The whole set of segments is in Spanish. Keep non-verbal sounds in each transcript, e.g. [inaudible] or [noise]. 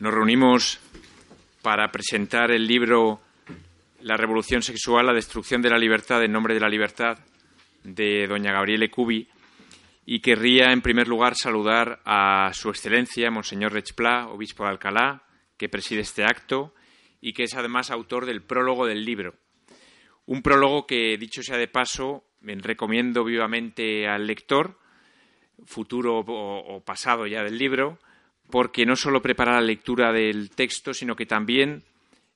Nos reunimos para presentar el libro La revolución sexual, la destrucción de la libertad en nombre de la libertad de doña Gabriele Cubi y querría en primer lugar saludar a su excelencia Monseñor Rechplá, obispo de Alcalá, que preside este acto y que es además autor del prólogo del libro. Un prólogo que, dicho sea de paso, recomiendo vivamente al lector, futuro o pasado ya del libro, porque no solo prepara la lectura del texto, sino que también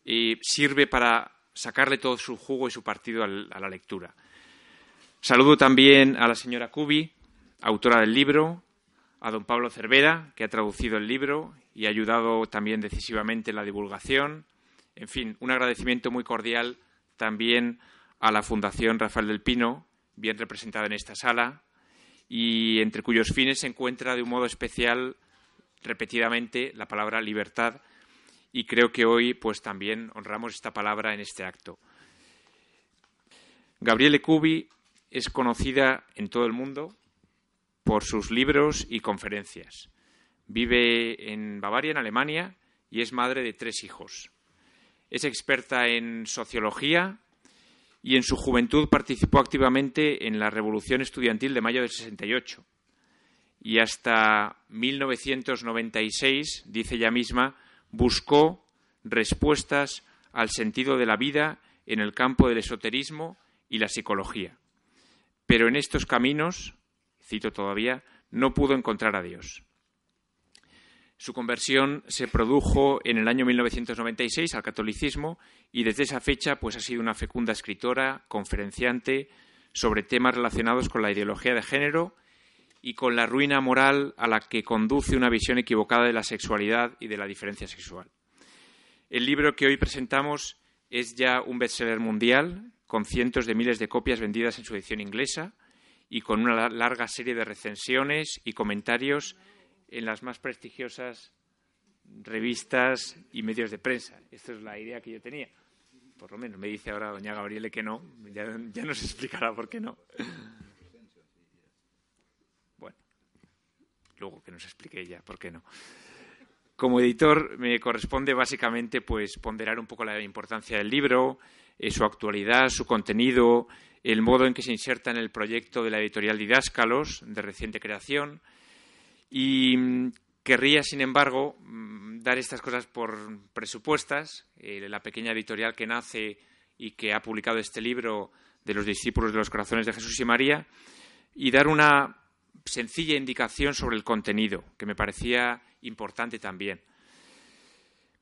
eh, sirve para sacarle todo su jugo y su partido a la lectura. Saludo también a la señora Cubi, autora del libro, a don Pablo Cervera, que ha traducido el libro y ha ayudado también decisivamente en la divulgación. En fin, un agradecimiento muy cordial también a la Fundación Rafael del Pino, bien representada en esta sala, y entre cuyos fines se encuentra de un modo especial repetidamente la palabra libertad y creo que hoy pues también honramos esta palabra en este acto. Gabriele Cubi es conocida en todo el mundo por sus libros y conferencias. Vive en Bavaria, en Alemania, y es madre de tres hijos. Es experta en sociología y en su juventud participó activamente en la Revolución Estudiantil de mayo del 68 y hasta 1996, dice ella misma, buscó respuestas al sentido de la vida en el campo del esoterismo y la psicología. Pero en estos caminos, cito todavía, no pudo encontrar a Dios. Su conversión se produjo en el año 1996 al catolicismo y desde esa fecha pues ha sido una fecunda escritora, conferenciante sobre temas relacionados con la ideología de género y con la ruina moral a la que conduce una visión equivocada de la sexualidad y de la diferencia sexual. El libro que hoy presentamos es ya un bestseller mundial, con cientos de miles de copias vendidas en su edición inglesa y con una larga serie de recensiones y comentarios en las más prestigiosas revistas y medios de prensa. Esta es la idea que yo tenía. Por lo menos me dice ahora doña Gabriele que no. Ya, ya nos explicará por qué no. Luego que nos explique ella por qué no. Como editor me corresponde básicamente pues ponderar un poco la importancia del libro, eh, su actualidad, su contenido, el modo en que se inserta en el proyecto de la editorial Didáscalos, de reciente creación, y mm, querría, sin embargo, mm, dar estas cosas por presupuestas. Eh, la pequeña editorial que nace y que ha publicado este libro de los discípulos de los corazones de Jesús y María, y dar una sencilla indicación sobre el contenido, que me parecía importante también.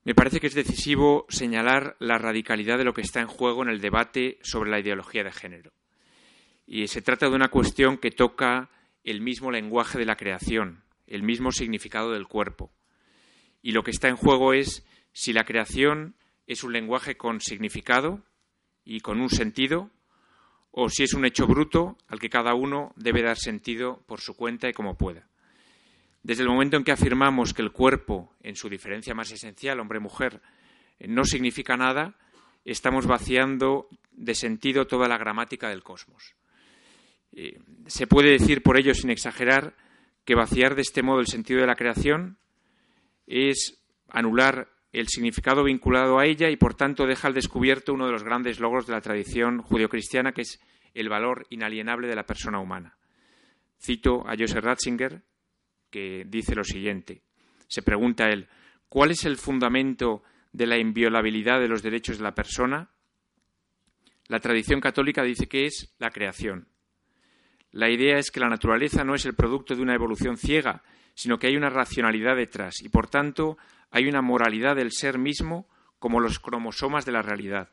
Me parece que es decisivo señalar la radicalidad de lo que está en juego en el debate sobre la ideología de género. Y se trata de una cuestión que toca el mismo lenguaje de la creación, el mismo significado del cuerpo. Y lo que está en juego es si la creación es un lenguaje con significado y con un sentido, o si es un hecho bruto al que cada uno debe dar sentido por su cuenta y como pueda. Desde el momento en que afirmamos que el cuerpo, en su diferencia más esencial, hombre-mujer, no significa nada, estamos vaciando de sentido toda la gramática del cosmos. Eh, se puede decir, por ello, sin exagerar, que vaciar de este modo el sentido de la creación es anular el significado vinculado a ella y, por tanto, deja al descubierto uno de los grandes logros de la tradición judeocristiana, que es el valor inalienable de la persona humana. Cito a Joseph Ratzinger, que dice lo siguiente. Se pregunta él, ¿cuál es el fundamento de la inviolabilidad de los derechos de la persona? La tradición católica dice que es la creación. La idea es que la naturaleza no es el producto de una evolución ciega, sino que hay una racionalidad detrás y, por tanto, hay una moralidad del ser mismo como los cromosomas de la realidad.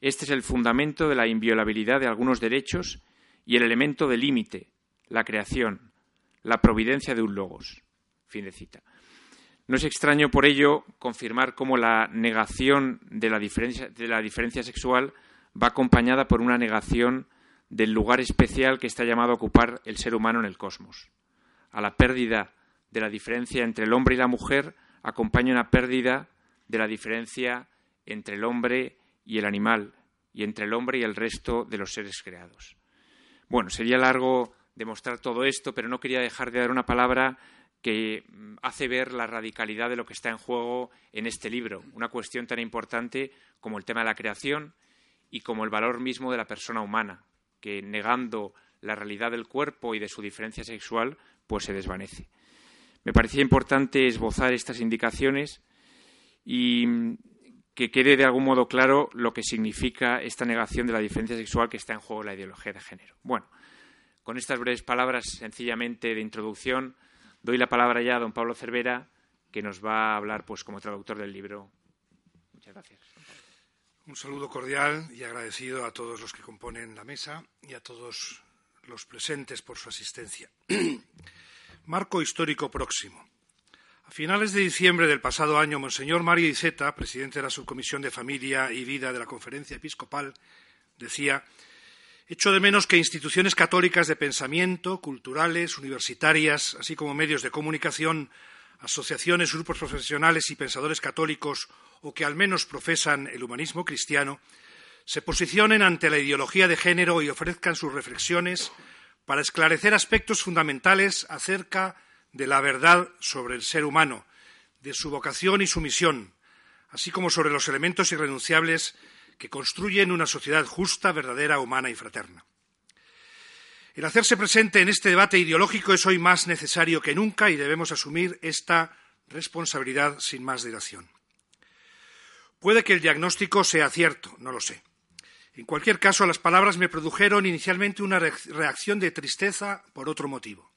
Este es el fundamento de la inviolabilidad de algunos derechos y el elemento de límite, la creación, la providencia de un logos. Fin de cita. No es extraño, por ello, confirmar cómo la negación de la diferencia, de la diferencia sexual va acompañada por una negación del lugar especial que está llamado a ocupar el ser humano en el cosmos. A la pérdida de la diferencia entre el hombre y la mujer acompaña una pérdida de la diferencia entre el hombre y el animal, y entre el hombre y el resto de los seres creados. Bueno, sería largo demostrar todo esto, pero no quería dejar de dar una palabra que mm, hace ver la radicalidad de lo que está en juego en este libro, una cuestión tan importante como el tema de la creación y como el valor mismo de la persona humana, que negando la realidad del cuerpo y de su diferencia sexual, pues se desvanece. Me parecía importante esbozar estas indicaciones y mm, que quede de algún modo claro lo que significa esta negación de la diferencia sexual que está en juego la ideología de género. Bueno, con estas breves palabras sencillamente de introducción, doy la palabra ya a don Pablo Cervera, que nos va a hablar pues como traductor del libro. Muchas gracias. Un saludo cordial y agradecido a todos los que componen la mesa y a todos los presentes por su asistencia. [clears throat] Marco histórico próximo. A finales de diciembre del pasado año, Monseñor Mario Iceta, presidente de la Subcomisión de Familia y Vida de la Conferencia Episcopal, decía Echo de menos que instituciones católicas de pensamiento, culturales, universitarias, así como medios de comunicación, asociaciones, grupos profesionales y pensadores católicos o que al menos profesan el humanismo cristiano, se posicionen ante la ideología de género y ofrezcan sus reflexiones para esclarecer aspectos fundamentales acerca de la verdad sobre el ser humano, de su vocación y su misión, así como sobre los elementos irrenunciables que construyen una sociedad justa, verdadera, humana y fraterna. El hacerse presente en este debate ideológico es hoy más necesario que nunca y debemos asumir esta responsabilidad sin más dilación. Puede que el diagnóstico sea cierto, no lo sé. En cualquier caso, las palabras me produjeron inicialmente una reacción de tristeza por otro motivo.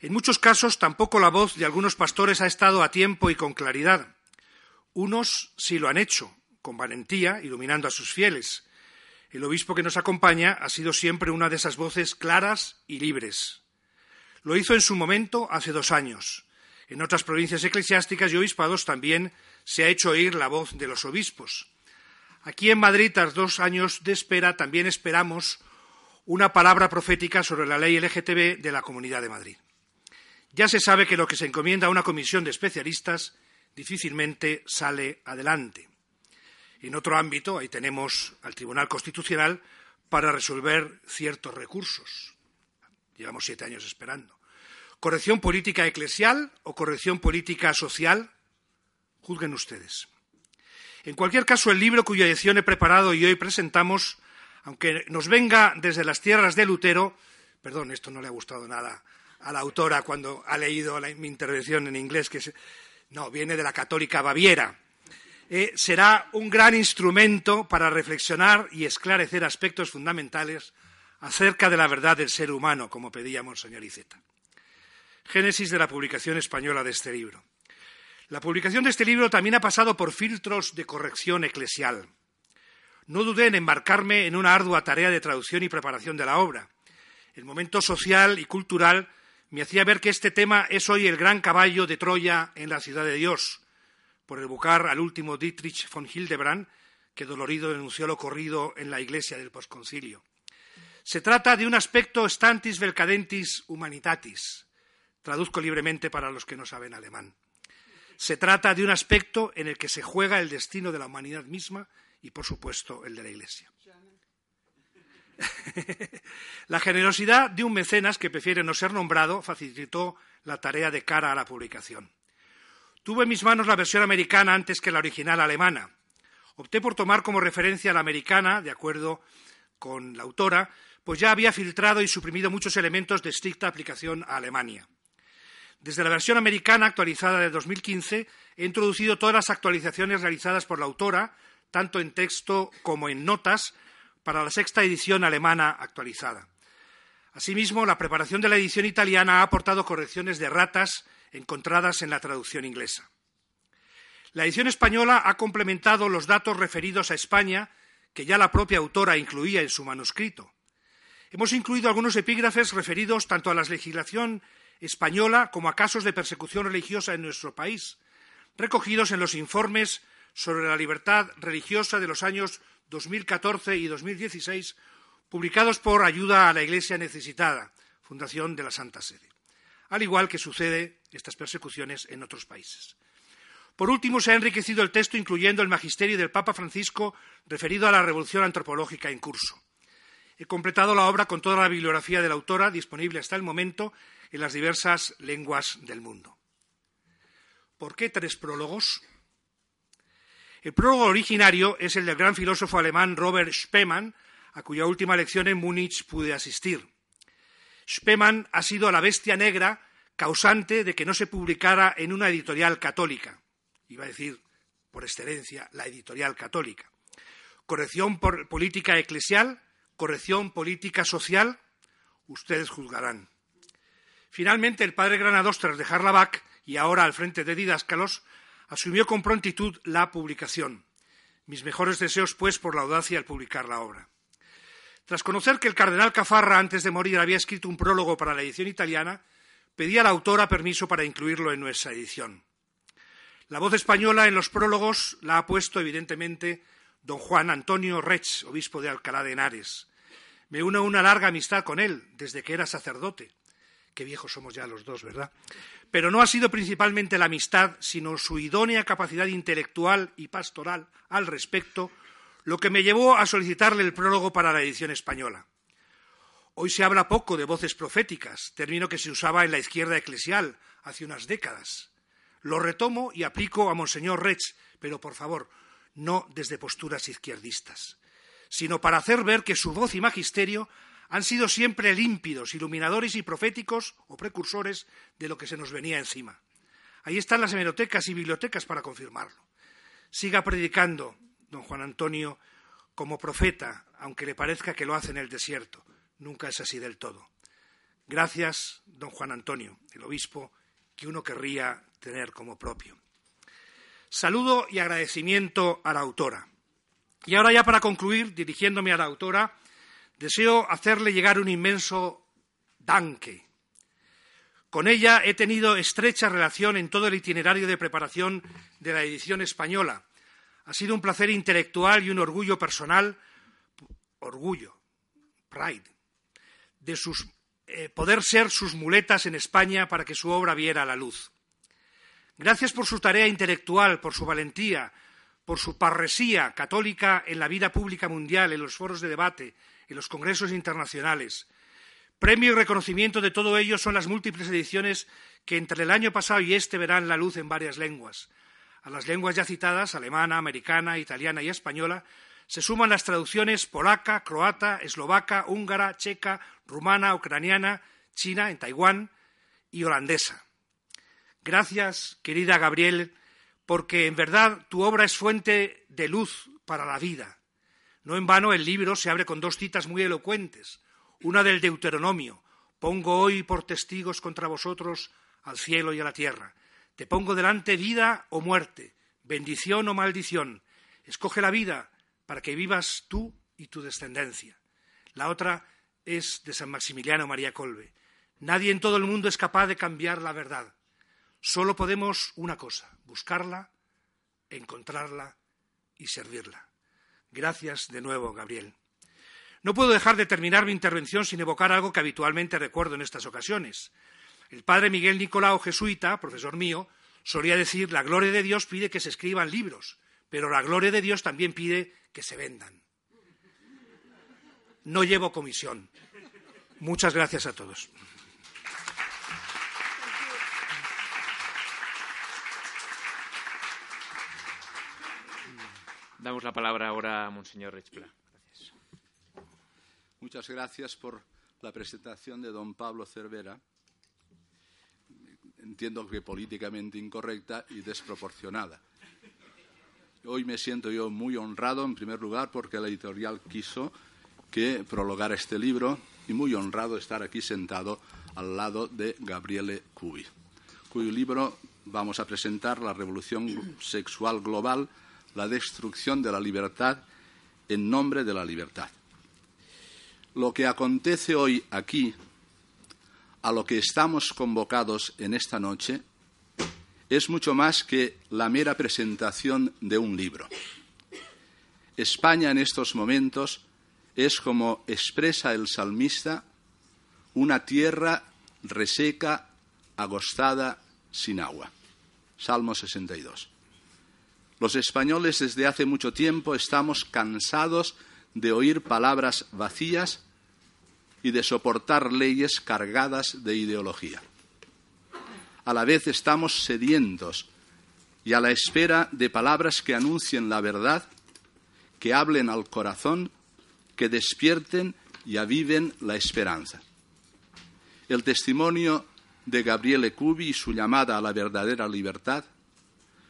En muchos casos tampoco la voz de algunos pastores ha estado a tiempo y con claridad. Unos sí lo han hecho, con valentía, iluminando a sus fieles. El obispo que nos acompaña ha sido siempre una de esas voces claras y libres. Lo hizo en su momento hace dos años. En otras provincias eclesiásticas y obispados también se ha hecho oír la voz de los obispos. Aquí en Madrid, tras dos años de espera, también esperamos una palabra profética sobre la ley LGTB de la Comunidad de Madrid. Ya se sabe que lo que se encomienda a una comisión de especialistas difícilmente sale adelante. En otro ámbito, ahí tenemos al Tribunal Constitucional para resolver ciertos recursos. Llevamos siete años esperando. ¿Corrección política eclesial o corrección política social? Juzguen ustedes. En cualquier caso, el libro cuya edición he preparado y hoy presentamos, aunque nos venga desde las tierras de Lutero, perdón, esto no le ha gustado nada a la autora cuando ha leído mi intervención en inglés, que no, viene de la católica Baviera. Eh, será un gran instrumento para reflexionar y esclarecer aspectos fundamentales acerca de la verdad del ser humano, como pedía Monseñor Iceta. Génesis de la publicación española de este libro. La publicación de este libro también ha pasado por filtros de corrección eclesial. No dudé en embarcarme en una ardua tarea de traducción y preparación de la obra. El momento social y cultural me hacía ver que este tema es hoy el gran caballo de Troya en la ciudad de Dios, por evocar al último Dietrich von Hildebrand, que dolorido denunció lo ocurrido en la iglesia del posconcilio. Se trata de un aspecto stantis velcadentis humanitatis. Traduzco libremente para los que no saben alemán. Se trata de un aspecto en el que se juega el destino de la humanidad misma y, por supuesto, el de la Iglesia. [laughs] la generosidad de un mecenas que prefiere no ser nombrado facilitó la tarea de cara a la publicación. Tuve en mis manos la versión americana antes que la original alemana. Opté por tomar como referencia la americana, de acuerdo con la autora, pues ya había filtrado y suprimido muchos elementos de estricta aplicación a Alemania. Desde la versión americana actualizada de 2015 he introducido todas las actualizaciones realizadas por la autora, tanto en texto como en notas, para la sexta edición alemana actualizada. Asimismo, la preparación de la edición italiana ha aportado correcciones de ratas encontradas en la traducción inglesa. La edición española ha complementado los datos referidos a España que ya la propia autora incluía en su manuscrito. Hemos incluido algunos epígrafes referidos tanto a la legislación española como a casos de persecución religiosa en nuestro país, recogidos en los informes sobre la libertad religiosa de los años 2014 y 2016, publicados por Ayuda a la Iglesia Necesitada, Fundación de la Santa Sede, al igual que sucede estas persecuciones en otros países. Por último, se ha enriquecido el texto incluyendo el magisterio del Papa Francisco referido a la revolución antropológica en curso. He completado la obra con toda la bibliografía de la autora disponible hasta el momento en las diversas lenguas del mundo. ¿Por qué tres prólogos? El prólogo originario es el del gran filósofo alemán Robert Spemann, a cuya última lección en Múnich pude asistir. Spemann ha sido la bestia negra causante de que no se publicara en una editorial católica. Iba a decir, por excelencia, la editorial católica. Corrección por política eclesial, corrección política social, ustedes juzgarán. Finalmente, el padre Granados, tras dejar la BAC y ahora al frente de Didáscalos, asumió con prontitud la publicación. Mis mejores deseos, pues, por la audacia al publicar la obra. Tras conocer que el cardenal Cafarra, antes de morir, había escrito un prólogo para la edición italiana, pedí a la autora permiso para incluirlo en nuestra edición. La voz española en los prólogos la ha puesto, evidentemente, don Juan Antonio Rech, obispo de Alcalá de Henares. Me uno una larga amistad con él desde que era sacerdote. Qué viejos somos ya los dos, ¿verdad? Pero no ha sido principalmente la amistad, sino su idónea capacidad intelectual y pastoral al respecto, lo que me llevó a solicitarle el prólogo para la edición española. Hoy se habla poco de voces proféticas, término que se usaba en la izquierda eclesial hace unas décadas. Lo retomo y aplico a Monseñor Rech, pero por favor, no desde posturas izquierdistas, sino para hacer ver que su voz y magisterio han sido siempre límpidos, iluminadores y proféticos o precursores de lo que se nos venía encima. Ahí están las hemerotecas y bibliotecas para confirmarlo. Siga predicando, don Juan Antonio, como profeta, aunque le parezca que lo hace en el desierto. Nunca es así del todo. Gracias, don Juan Antonio, el obispo que uno querría tener como propio. Saludo y agradecimiento a la autora. Y ahora ya para concluir, dirigiéndome a la autora, deseo hacerle llegar un inmenso danke. Con ella he tenido estrecha relación en todo el itinerario de preparación de la edición española. Ha sido un placer intelectual y un orgullo personal, orgullo, pride, de eh, poder ser sus muletas en España para que su obra viera la luz. Gracias por su tarea intelectual, por su valentía, por su parresía católica en la vida pública mundial, en los foros de debate, en los congresos internacionales. Premio y reconocimiento de todo ello son las múltiples ediciones que entre el año pasado y este verán la luz en varias lenguas. A las lenguas ya citadas, alemana, americana, italiana y española, se suman las traducciones polaca, croata, eslovaca, húngara, checa, rumana, ucraniana, china, en Taiwán y holandesa. Gracias, querida Gabriel, porque en verdad tu obra es fuente de luz para la vida. No en vano el libro se abre con dos citas muy elocuentes. Una del Deuteronomio. Pongo hoy por testigos contra vosotros al cielo y a la tierra. Te pongo delante vida o muerte, bendición o maldición. Escoge la vida para que vivas tú y tu descendencia. La otra es de San Maximiliano María Colbe. Nadie en todo el mundo es capaz de cambiar la verdad. Solo podemos una cosa, buscarla, encontrarla y servirla. Gracias de nuevo, Gabriel. No puedo dejar de terminar mi intervención sin evocar algo que habitualmente recuerdo en estas ocasiones. El padre Miguel Nicolau, jesuita, profesor mío, solía decir la gloria de Dios pide que se escriban libros, pero la gloria de Dios también pide que se vendan. No llevo comisión. Muchas gracias a todos. Damos la palabra ahora a Monseñor. Gracias. Muchas gracias por la presentación de don Pablo Cervera. Entiendo que políticamente incorrecta y desproporcionada. Hoy me siento yo muy honrado, en primer lugar, porque la editorial quiso que prologara este libro y muy honrado estar aquí sentado al lado de Gabriele Cubi, cuyo libro vamos a presentar, La Revolución Sexual Global, la destrucción de la libertad en nombre de la libertad. Lo que acontece hoy aquí a lo que estamos convocados en esta noche es mucho más que la mera presentación de un libro. España en estos momentos es, como expresa el salmista, una tierra reseca, agostada, sin agua. Salmo 62. Los españoles desde hace mucho tiempo estamos cansados de oír palabras vacías y de soportar leyes cargadas de ideología. A la vez estamos sedientos y a la espera de palabras que anuncien la verdad, que hablen al corazón, que despierten y aviven la esperanza. El testimonio de Gabriele Cubi y su llamada a la verdadera libertad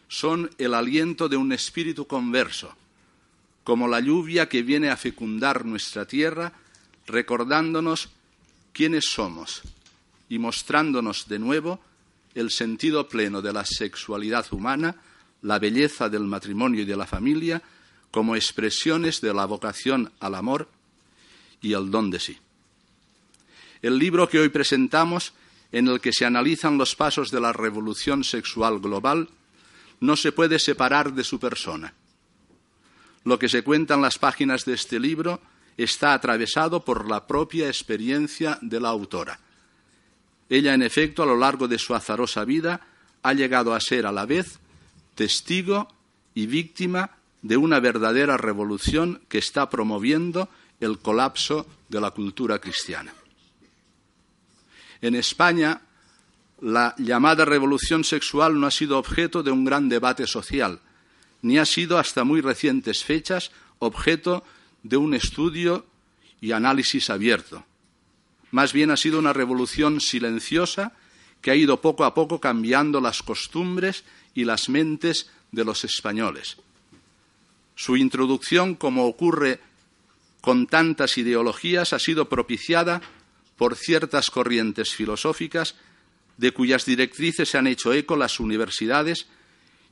son el aliento de un espíritu converso, como la lluvia que viene a fecundar nuestra tierra, recordándonos quiénes somos y mostrándonos de nuevo el sentido pleno de la sexualidad humana, la belleza del matrimonio y de la familia, como expresiones de la vocación al amor y el don de sí. El libro que hoy presentamos, en el que se analizan los pasos de la revolución sexual global, no se puede separar de su persona. Lo que se cuenta en las páginas de este libro está atravesado por la propia experiencia de la autora. Ella, en efecto, a lo largo de su azarosa vida, ha llegado a ser a la vez testigo y víctima de una verdadera revolución que está promoviendo el colapso de la cultura cristiana. En España, la llamada revolución sexual no ha sido objeto de un gran debate social, ni ha sido hasta muy recientes fechas objeto de un estudio y análisis abierto. Más bien ha sido una revolución silenciosa que ha ido poco a poco cambiando las costumbres y las mentes de los españoles. Su introducción, como ocurre con tantas ideologías, ha sido propiciada por ciertas corrientes filosóficas de cuyas directrices se han hecho eco las universidades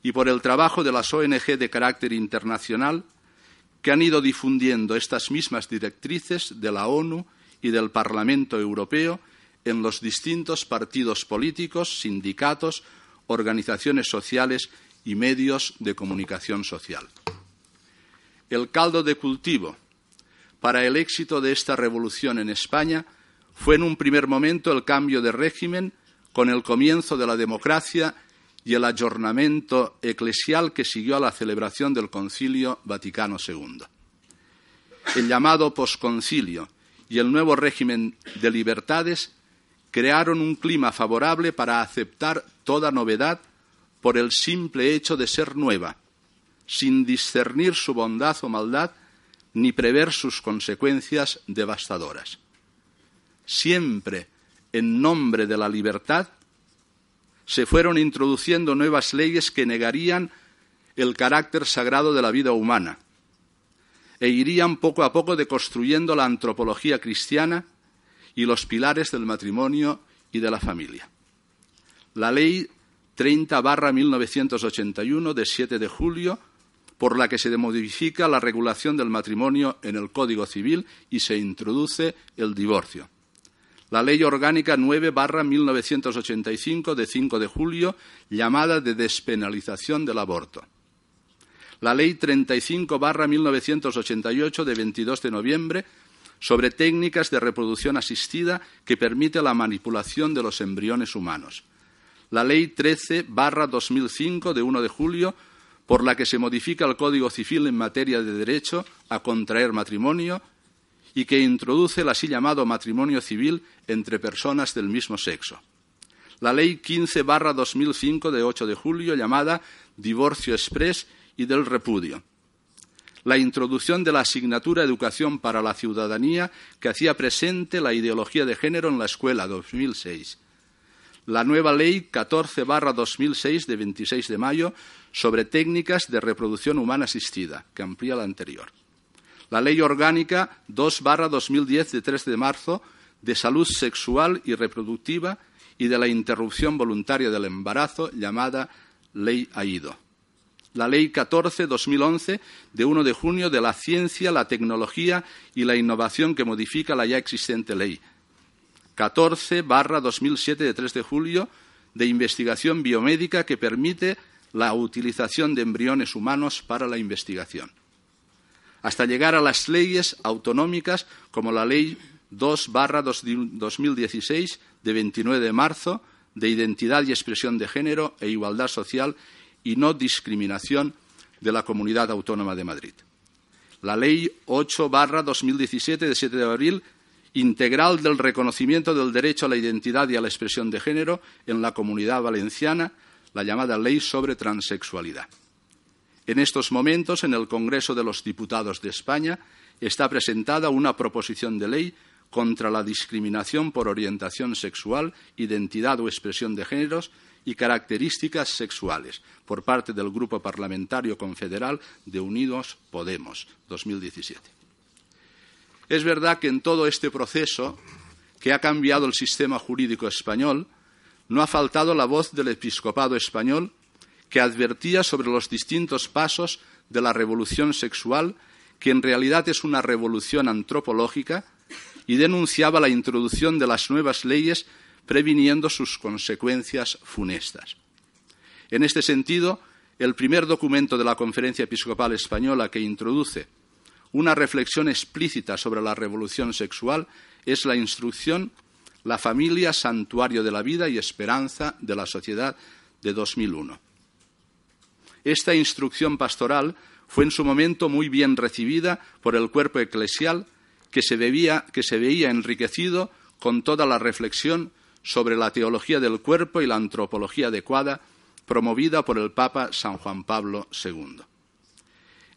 y por el trabajo de las ONG de carácter internacional que han ido difundiendo estas mismas directrices de la ONU y del Parlamento Europeo en los distintos partidos políticos, sindicatos, organizaciones sociales y medios de comunicación social. El caldo de cultivo para el éxito de esta revolución en España fue en un primer momento el cambio de régimen con el comienzo de la democracia y el ayornamiento eclesial que siguió a la celebración del Concilio Vaticano II. El llamado posconcilio y el nuevo régimen de libertades crearon un clima favorable para aceptar toda novedad por el simple hecho de ser nueva, sin discernir su bondad o maldad ni prever sus consecuencias devastadoras. Siempre en nombre de la libertad, se fueron introduciendo nuevas leyes que negarían el carácter sagrado de la vida humana e irían poco a poco deconstruyendo la antropología cristiana y los pilares del matrimonio y de la familia. La Ley 30 barra 1981 de 7 de julio, por la que se modifica la regulación del matrimonio en el Código Civil y se introduce el divorcio la Ley Orgánica 9 barra 1985 de 5 de julio, llamada de despenalización del aborto. La Ley 35 barra 1988 de 22 de noviembre sobre técnicas de reproducción asistida que permite la manipulación de los embriones humanos. La Ley 13 barra 2005 de 1 de julio por la que se modifica el Código Civil en materia de derecho a contraer matrimonio y que introduce el así llamado matrimonio civil entre personas del mismo sexo. La Ley 15 barra 2005 de 8 de julio llamada Divorcio Express y del Repudio. La introducción de la asignatura Educación para la Ciudadanía que hacía presente la ideología de género en la escuela 2006. La nueva Ley 14 barra 2006 de 26 de mayo sobre técnicas de reproducción humana asistida, que amplía la anterior la Ley Orgánica 2-2010 de 3 de marzo de salud sexual y reproductiva y de la interrupción voluntaria del embarazo, llamada Ley AIDO. La Ley 14-2011 de 1 de junio de la ciencia, la tecnología y la innovación que modifica la ya existente ley. 14 barra 2007 de 3 de julio de investigación biomédica que permite la utilización de embriones humanos para la investigación, hasta llegar a las leyes autonómicas como la Ley 2 barra 2016 de 29 de marzo de identidad y expresión de género e igualdad social y no discriminación de la Comunidad Autónoma de Madrid. La Ley 8 barra 2017 de 7 de abril integral del reconocimiento del derecho a la identidad y a la expresión de género en la Comunidad Valenciana, la llamada Ley sobre Transexualidad. En estos momentos, en el Congreso de los Diputados de España, está presentada una proposición de ley contra la discriminación por orientación sexual, identidad o expresión de géneros y características sexuales por parte del Grupo Parlamentario Confederal de Unidos Podemos 2017. Es verdad que en todo este proceso que ha cambiado el sistema jurídico español, no ha faltado la voz del episcopado español que advertía sobre los distintos pasos de la revolución sexual, que en realidad es una revolución antropológica, y denunciaba la introducción de las nuevas leyes previniendo sus consecuencias funestas. En este sentido, el primer documento de la Conferencia Episcopal Española que introduce una reflexión explícita sobre la revolución sexual es la instrucción La familia, santuario de la vida y esperanza de la sociedad de 2001. Esta instrucción pastoral fue en su momento muy bien recibida por el cuerpo eclesial que se, veía enriquecido con toda la reflexión sobre la teología del cuerpo y la antropología adecuada promovida por el Papa San Juan Pablo II.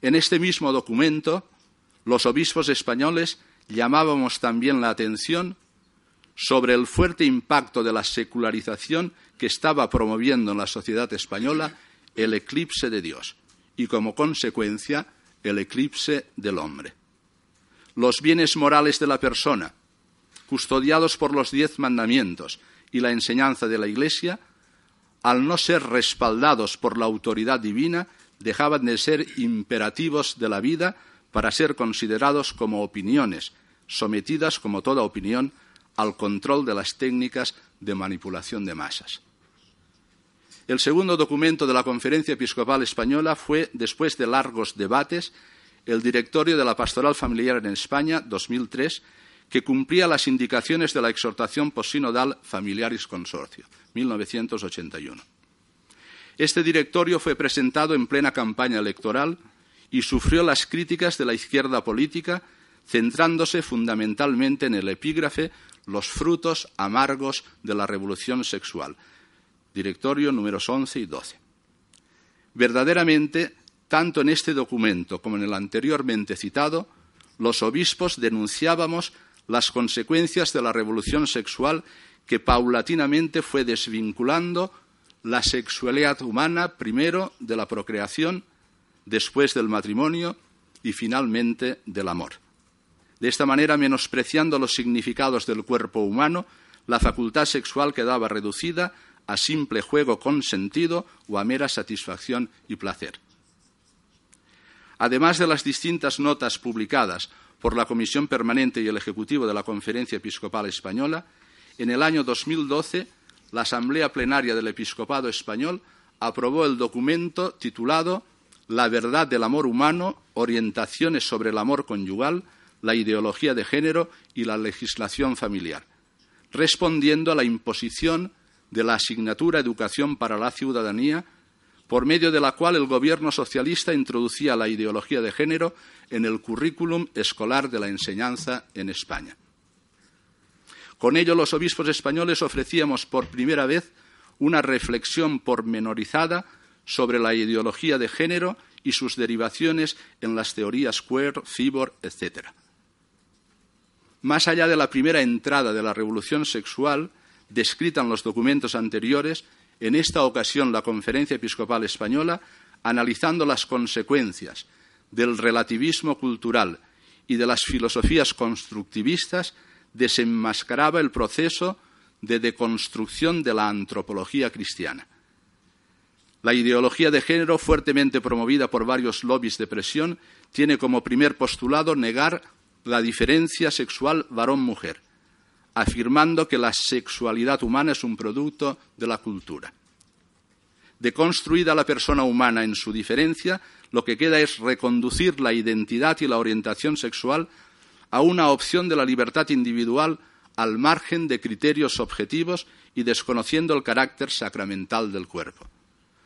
En este mismo documento, los obispos españoles llamábamos también la atención sobre el fuerte impacto de la secularización que estaba promoviendo en la sociedad española el eclipse de Dios y, como consecuencia, el eclipse del hombre. Los bienes morales de la persona, custodiados por los diez mandamientos y la enseñanza de la Iglesia, al no ser respaldados por la autoridad divina, dejaban de ser imperativos de la vida para ser considerados como opiniones, sometidas, como toda opinión, al control de las técnicas de manipulación de masas. El segundo documento de la Conferencia Episcopal Española fue, después de largos debates, el Directorio de la Pastoral Familiar en España 2003, que cumplía las indicaciones de la exhortación posinodal Familiaris Consorcio, 1981. Este directorio fue presentado en plena campaña electoral y sufrió las críticas de la izquierda política, centrándose fundamentalmente en el epígrafe Los frutos amargos de la revolución sexual, directorio números 11 y 12. Verdaderamente, tanto en este documento como en el anteriormente citado, los obispos denunciábamos las consecuencias de la revolución sexual que paulatinamente fue desvinculando la sexualidad humana primero de la procreación, después del matrimonio y finalmente del amor. De esta manera, menospreciando los significados del cuerpo humano, la facultad sexual quedaba reducida a simple juego consentido o a mera satisfacción y placer. Además de las distintas notas publicadas por la Comisión Permanente y el Ejecutivo de la Conferencia Episcopal Española, en el año 2012 la Asamblea Plenaria del Episcopado Español aprobó el documento titulado La verdad del amor humano, orientaciones sobre el amor conyugal, la ideología de género y la legislación familiar, respondiendo a la imposición de la asignatura Educación para la Ciudadanía por medio de la cual el gobierno socialista introducía la ideología de género en el currículum escolar de la enseñanza en España. Con ello, los obispos españoles ofrecíamos por primera vez una reflexión pormenorizada sobre la ideología de género y sus derivaciones en las teorías queer, cibor, etc. Más allá de la primera entrada de la revolución sexual, descrita en los documentos anteriores, en esta ocasión la Conferencia Episcopal Española, analizando las consecuencias del relativismo cultural y de las filosofías constructivistas, desenmascaraba el proceso de deconstrucción de la antropología cristiana. La ideología de género, fuertemente promovida por varios lobbies de presión, tiene como primer postulado negar la diferencia sexual varón-mujer, afirmando que la sexualidad humana es un producto de la cultura. Deconstruida la persona humana en su diferencia, lo que queda es reconducir la identidad y la orientación sexual a una opción de la libertad individual al margen de criterios objetivos y desconociendo el carácter sacramental del cuerpo.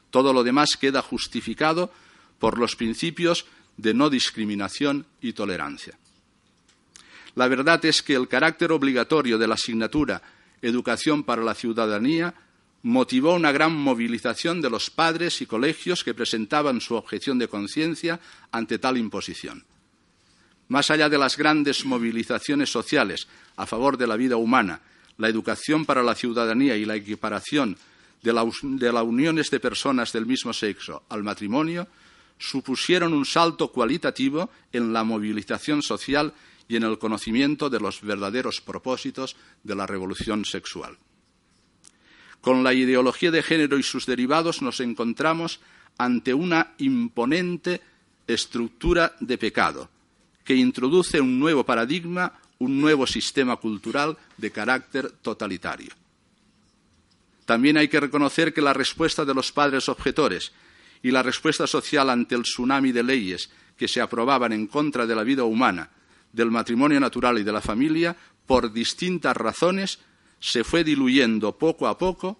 Todo lo demás queda justificado por los principios de no discriminación y tolerancia. La verdad es que el carácter obligatorio de la asignatura Educación para la Ciudadanía motivó una gran movilización de los padres y colegios que presentaban su objeción de conciencia ante tal imposición. Más allá de las grandes movilizaciones sociales a favor de la vida humana, la educación para la ciudadanía y la equiparación de, las uniones de personas del mismo sexo al matrimonio, supusieron un salto cualitativo en la movilización social y en el conocimiento de los verdaderos propósitos de la revolución sexual. Con la ideología de género y sus derivados nos encontramos ante una imponente estructura de pecado que introduce un nuevo paradigma, un nuevo sistema cultural de carácter totalitario. También hay que reconocer que la respuesta de los padres objetores y la respuesta social ante el tsunami de leyes que se aprobaban en contra de la vida humana, del matrimonio natural y de la familia, por distintas razones, se fue diluyendo poco a poco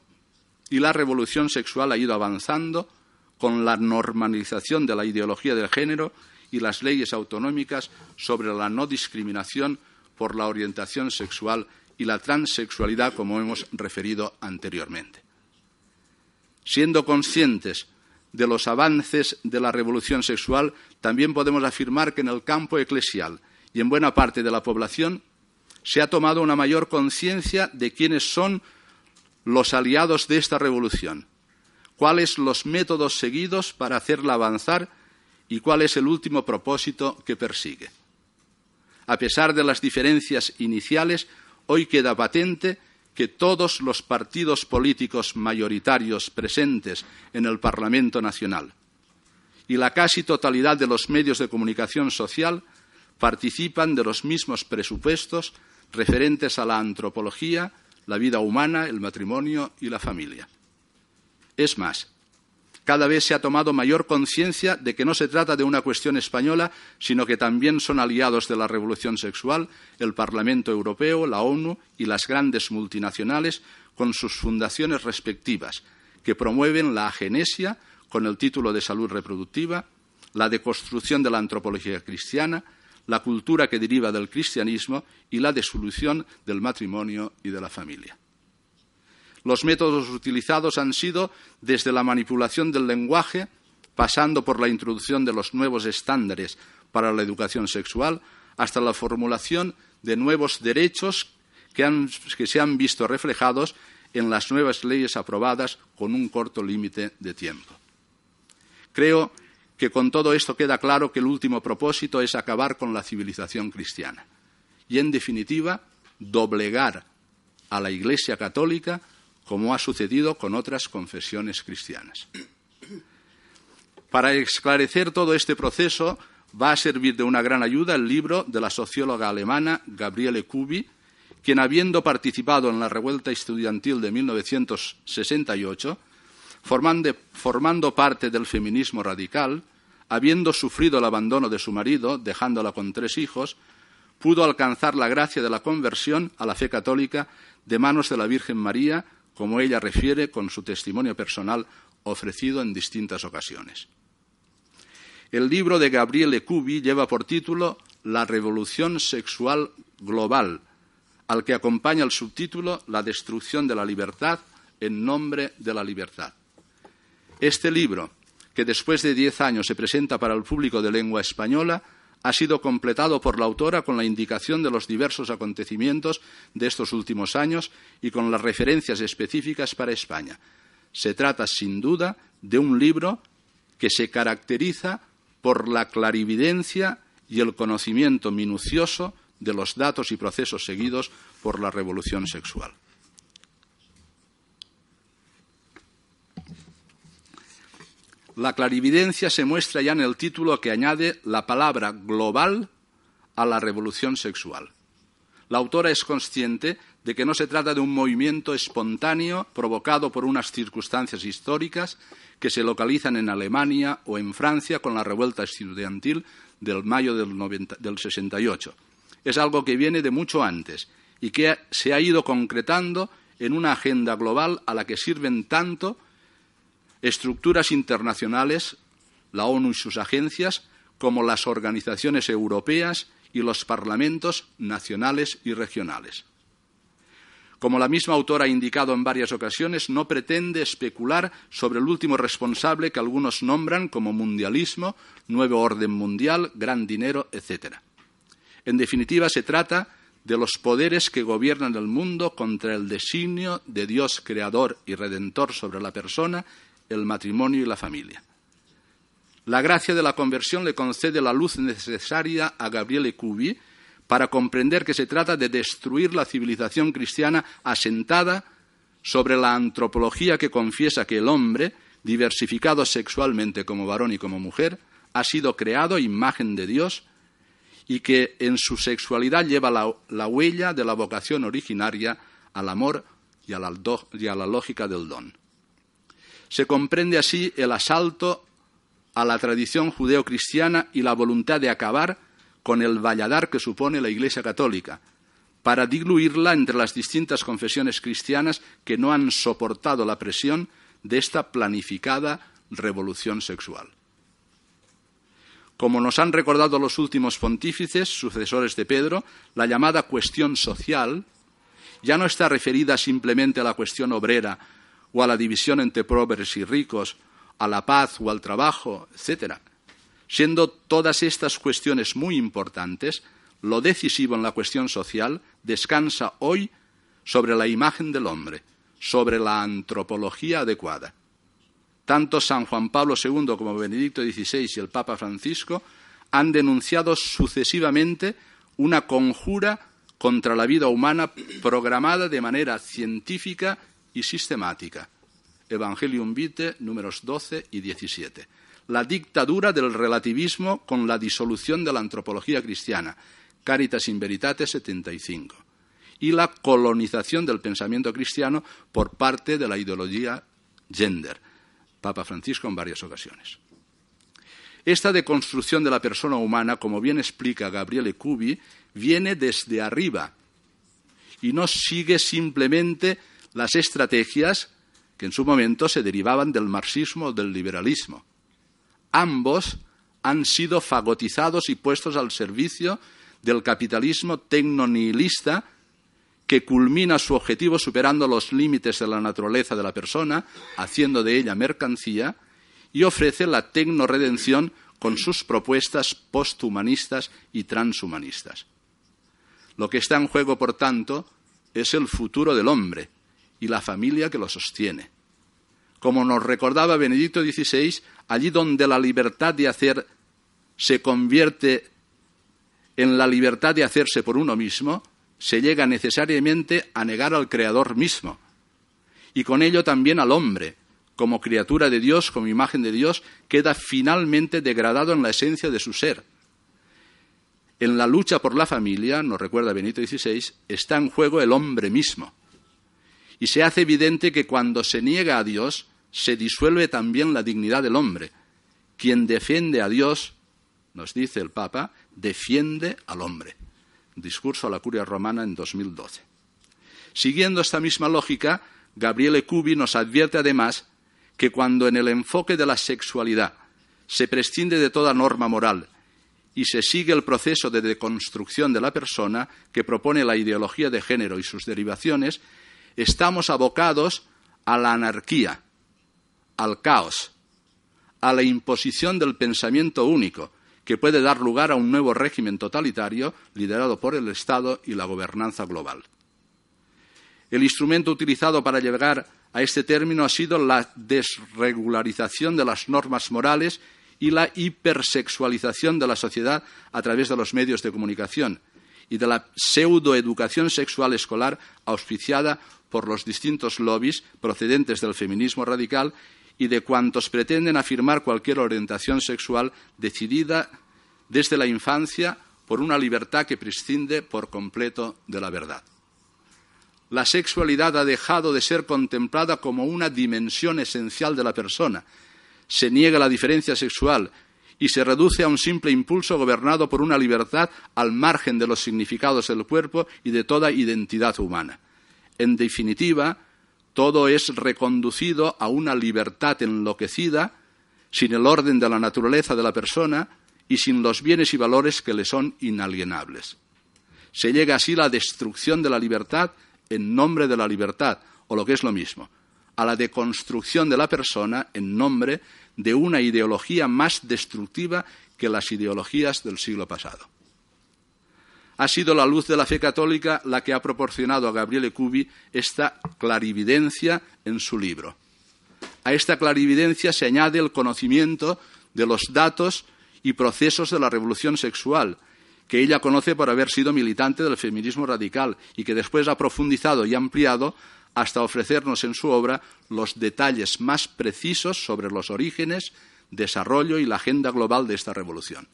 y la revolución sexual ha ido avanzando con la normalización de la ideología del género y las leyes autonómicas sobre la no discriminación por la orientación sexual y la transexualidad, como hemos referido anteriormente. Siendo conscientes de los avances de la revolución sexual, también podemos afirmar que en el campo eclesial y en buena parte de la población se ha tomado una mayor conciencia de quiénes son los aliados de esta revolución, cuáles los métodos seguidos para hacerla avanzar y cuál es el último propósito que persigue. A pesar de las diferencias iniciales, hoy queda patente que todos los partidos políticos mayoritarios presentes en el Parlamento Nacional y la casi totalidad de los medios de comunicación social participan de los mismos presupuestos referentes a la antropología, la vida humana, el matrimonio y la familia. Es más, cada vez se ha tomado mayor conciencia de que no se trata de una cuestión española, sino que también son aliados de la revolución sexual el Parlamento Europeo, la ONU y las grandes multinacionales con sus fundaciones respectivas, que promueven la agenesia con el título de salud reproductiva, la deconstrucción de la antropología cristiana, la cultura que deriva del cristianismo y la desolución del matrimonio y de la familia. Los métodos utilizados han sido desde la manipulación del lenguaje, pasando por la introducción de los nuevos estándares para la educación sexual, hasta la formulación de nuevos derechos que, se han visto reflejados en las nuevas leyes aprobadas con un corto límite de tiempo. Creo que con todo esto queda claro que el último propósito es acabar con la civilización cristiana y, en definitiva, doblegar a la Iglesia católica como ha sucedido con otras confesiones cristianas. Para esclarecer todo este proceso va a servir de una gran ayuda el libro de la socióloga alemana Gabriele Kubi, quien, habiendo participado en la revuelta estudiantil de 1968, formando, parte del feminismo radical, habiendo sufrido el abandono de su marido, dejándola con tres hijos, pudo alcanzar la gracia de la conversión a la fe católica de manos de la Virgen María, como ella refiere con su testimonio personal ofrecido en distintas ocasiones. El libro de Gabriele Cubi lleva por título La revolución sexual global, al que acompaña el subtítulo La destrucción de la libertad en nombre de la libertad. Este libro, que después de diez años se presenta para el público de lengua española, ha sido completado por la autora con la indicación de los diversos acontecimientos de estos últimos años y con las referencias específicas para España. Se trata, sin duda, de un libro que se caracteriza por la clarividencia y el conocimiento minucioso de los datos y procesos seguidos por la revolución sexual. La clarividencia se muestra ya en el título que añade la palabra global a la revolución sexual. La autora es consciente de que no se trata de un movimiento espontáneo provocado por unas circunstancias históricas que se localizan en Alemania o en Francia con la revuelta estudiantil del mayo del, 68. Es algo que viene de mucho antes y que se ha ido concretando en una agenda global a la que sirven tanto estructuras internacionales, la ONU y sus agencias, como las organizaciones europeas y los parlamentos nacionales y regionales. Como la misma autora ha indicado en varias ocasiones, no pretende especular sobre el último responsable que algunos nombran como mundialismo, nuevo orden mundial, gran dinero, etc. En definitiva, se trata de los poderes que gobiernan el mundo contra el designio de Dios creador y redentor sobre la persona, el matrimonio y la familia. La gracia de la conversión le concede la luz necesaria a Gabriele Cubi para comprender que se trata de destruir la civilización cristiana asentada sobre la antropología que confiesa que el hombre, diversificado sexualmente como varón y como mujer, ha sido creado imagen de Dios y que en su sexualidad lleva la, huella de la vocación originaria al amor y a la lógica del don. Se comprende así el asalto a la tradición judeocristiana y la voluntad de acabar con el valladar que supone la Iglesia católica, para diluirla entre las distintas confesiones cristianas que no han soportado la presión de esta planificada revolución sexual. Como nos han recordado los últimos pontífices, sucesores de Pedro, la llamada cuestión social ya no está referida simplemente a la cuestión obrera o a la división entre pobres y ricos, a la paz o al trabajo, etc., Siendo todas estas cuestiones muy importantes, lo decisivo en la cuestión social descansa hoy sobre la imagen del hombre, sobre la antropología adecuada. Tanto San Juan Pablo II como Benedicto XVI y el Papa Francisco han denunciado sucesivamente una conjura contra la vida humana programada de manera científica y sistemática. Evangelium Vitae, números 12 y 17 la dictadura del relativismo con la disolución de la antropología cristiana, Caritas in Veritate 75, y la colonización del pensamiento cristiano por parte de la ideología gender, Papa Francisco en varias ocasiones. Esta deconstrucción de la persona humana, como bien explica Gabriele Cubi, viene desde arriba y no sigue simplemente las estrategias que en su momento se derivaban del marxismo o del liberalismo ambos han sido fagotizados y puestos al servicio del capitalismo tecnonihilista que culmina su objetivo superando los límites de la naturaleza de la persona, haciendo de ella mercancía, y ofrece la tecnoredención con sus propuestas posthumanistas y transhumanistas. Lo que está en juego, por tanto, es el futuro del hombre y la familia que lo sostiene. Como nos recordaba Benedicto XVI, allí donde la libertad de hacer se convierte en la libertad de hacerse por uno mismo, se llega necesariamente a negar al Creador mismo, y con ello también al hombre, como criatura de Dios, como imagen de Dios, queda finalmente degradado en la esencia de su ser. En la lucha por la familia, nos recuerda Benito XVI, está en juego el hombre mismo. Y se hace evidente que cuando se niega a Dios, se disuelve también la dignidad del hombre. Quien defiende a Dios, nos dice el Papa, defiende al hombre. Discurso a la Curia Romana en 2012. Siguiendo esta misma lógica, Gabriele Cubi nos advierte además que cuando en el enfoque de la sexualidad se prescinde de toda norma moral y se sigue el proceso de deconstrucción de la persona que propone la ideología de género y sus derivaciones, estamos abocados a la anarquía, al caos, a la imposición del pensamiento único, que puede dar lugar a un nuevo régimen totalitario liderado por el Estado y la gobernanza global. El instrumento utilizado para llegar a este término ha sido la desregularización de las normas morales y la hipersexualización de la sociedad a través de los medios de comunicación y de la pseudoeducación sexual escolar auspiciada por los distintos lobbies procedentes del feminismo radical y de cuantos pretenden afirmar cualquier orientación sexual decidida desde la infancia por una libertad que prescinde por completo de la verdad. la sexualidad ha dejado de ser contemplada como una dimensión esencial de la persona. Se niega la diferencia sexual y se reduce a un simple impulso gobernado por una libertad al margen de los significados del cuerpo y de toda identidad humana. En definitiva, todo es reconducido a una libertad enloquecida, sin el orden de la naturaleza de la persona y sin los bienes y valores que le son inalienables. Se llega así a la destrucción de la libertad en nombre de la libertad, o lo que es lo mismo, a la deconstrucción de la persona en nombre de una ideología más destructiva que las ideologías del siglo pasado. Ha sido la luz de la fe católica la que ha proporcionado a Gabriele Cubi esta clarividencia en su libro. A esta clarividencia se añade el conocimiento de los datos y procesos de la revolución sexual, que ella conoce por haber sido militante del feminismo radical y que después ha profundizado y ampliado hasta ofrecernos en su obra los detalles más precisos sobre los orígenes, desarrollo y la agenda global de esta revolución.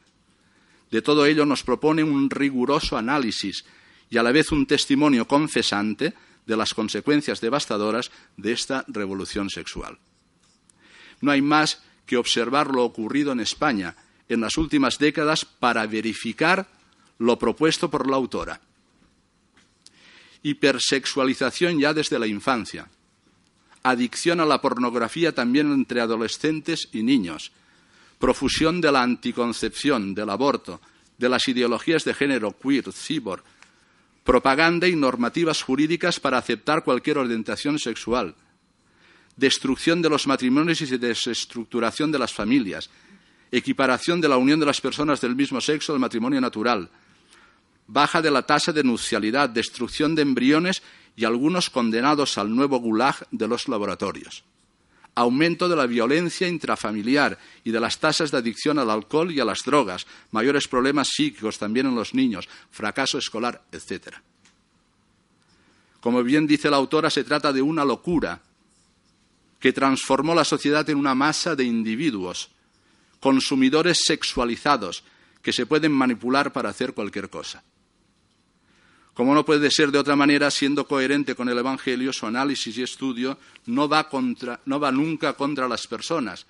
De todo ello nos propone un riguroso análisis y a la vez un testimonio confesante de las consecuencias devastadoras de esta revolución sexual. No hay más que observar lo ocurrido en España en las últimas décadas para verificar lo propuesto por la autora. Hipersexualización ya desde la infancia. Adicción a la pornografía también entre adolescentes y niños. Profusión de la anticoncepción, del aborto, de las ideologías de género queer, cyborg. Propaganda y normativas jurídicas para aceptar cualquier orientación sexual. Destrucción de los matrimonios y desestructuración de las familias. Equiparación de la unión de las personas del mismo sexo al matrimonio natural baja de la tasa de nupcialidad, destrucción de embriones y algunos condenados al nuevo gulag de los laboratorios. Aumento de la violencia intrafamiliar y de las tasas de adicción al alcohol y a las drogas, mayores problemas psíquicos también en los niños, fracaso escolar, etc. Como bien dice la autora, se trata de una locura que transformó la sociedad en una masa de individuos, consumidores sexualizados, que se pueden manipular para hacer cualquier cosa. Como no puede ser de otra manera, siendo coherente con el Evangelio, su análisis y estudio no va, nunca contra las personas,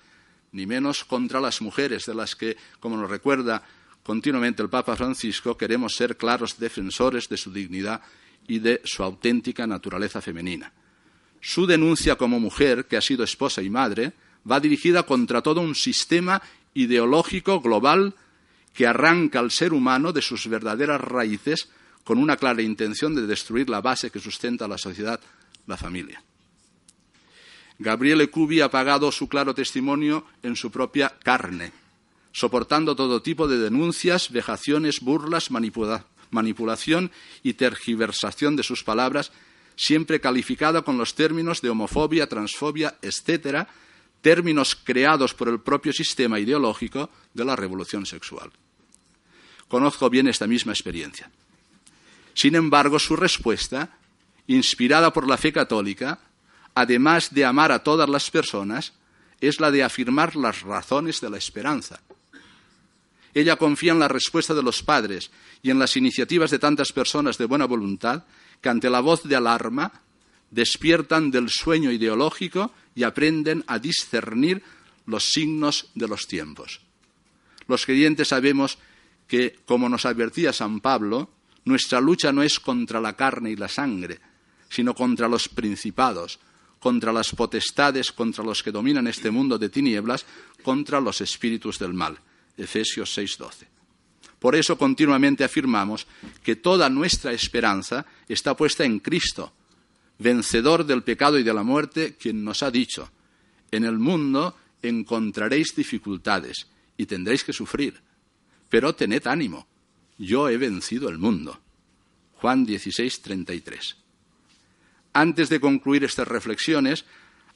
ni menos contra las mujeres, de las que, como nos recuerda continuamente el Papa Francisco, queremos ser claros defensores de su dignidad y de su auténtica naturaleza femenina. Su denuncia como mujer, que ha sido esposa y madre, va dirigida contra todo un sistema ideológico global que arranca al ser humano de sus verdaderas raíces con una clara intención de destruir la base que sustenta la sociedad, la familia. Gabriele Cubi ha pagado su claro testimonio en su propia carne, soportando todo tipo de denuncias, vejaciones, burlas, manipulación y tergiversación de sus palabras, siempre calificada con los términos de homofobia, transfobia, etcétera, términos creados por el propio sistema ideológico de la revolución sexual. Conozco bien esta misma experiencia. Sin embargo, su respuesta, inspirada por la fe católica, además de amar a todas las personas, es la de afirmar las razones de la esperanza. Ella confía en la respuesta de los padres y en las iniciativas de tantas personas de buena voluntad que ante la voz de alarma despiertan del sueño ideológico y aprenden a discernir los signos de los tiempos. Los creyentes sabemos que, como nos advertía San Pablo, nuestra lucha no es contra la carne y la sangre, sino contra los principados, contra las potestades, contra los que dominan este mundo de tinieblas, contra los espíritus del mal. Efesios 6:12. Por eso continuamente afirmamos que toda nuestra esperanza está puesta en Cristo, vencedor del pecado y de la muerte, quien nos ha dicho, en el mundo encontraréis dificultades y tendréis que sufrir, pero tened ánimo, yo he vencido el mundo. Juan 16, 33. Antes de concluir estas reflexiones,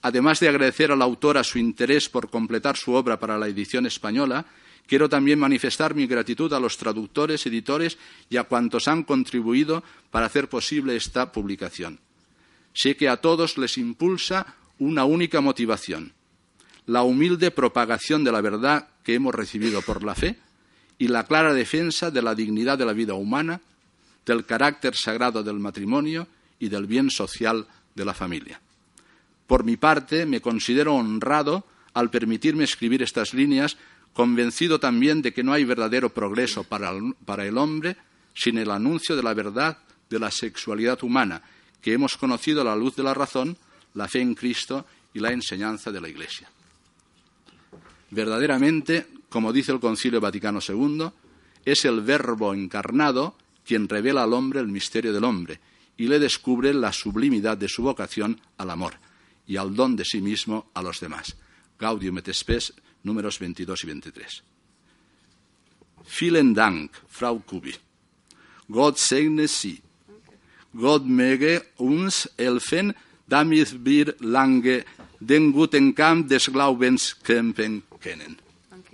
además de agradecer a la autora su interés por completar su obra para la edición española, quiero también manifestar mi gratitud a los traductores, editores y a cuantos han contribuido para hacer posible esta publicación. Sé que a todos les impulsa una única motivación, la humilde propagación de la verdad que hemos recibido por la fe y la clara defensa de la dignidad de la vida humana, del carácter sagrado del matrimonio y del bien social de la familia. Por mi parte, me considero honrado al permitirme escribir estas líneas, convencido también de que no hay verdadero progreso para el, hombre sin el anuncio de la verdad de la sexualidad humana, que hemos conocido a la luz de la razón, la fe en Cristo y la enseñanza de la Iglesia. Verdaderamente, como dice el Concilio Vaticano II, es el Verbo encarnado quien revela al hombre el misterio del hombre y le descubre la sublimidad de su vocación al amor y al don de sí mismo a los demás. Gaudium et Spes, números 22 y 23. Vielen Dank, Frau Kubi. Gott segne Sie. Gott möge uns helfen, damit wir lange den guten Kampf des Glaubens kämpfen können.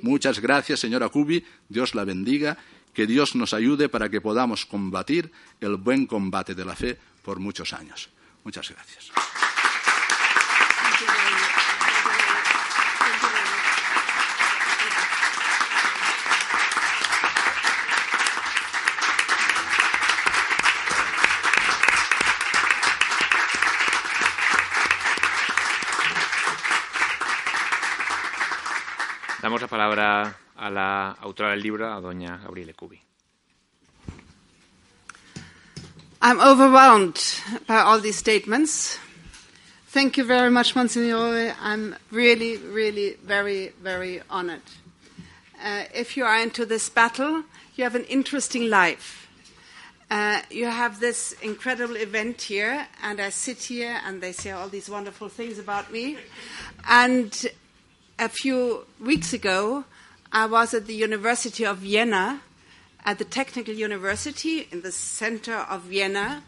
Muchas gracias, señora Kubi. Dios la bendiga. Que Dios nos ayude para que podamos combatir el buen combate de la fe por muchos años. Muchas gracias. La palabra a la autora del libro, a doña Gabriele Cubi. I'm overwhelmed by all these statements. Thank you very much, Monsignore. I'm really, really very, very honored. Uh, if you are into this battle, you have an interesting life. Uh, you have this incredible event here, and I sit here, and they say all these wonderful things about me. And a few weeks ago, I was at the University of Vienna, at the Technical University in the center of Vienna.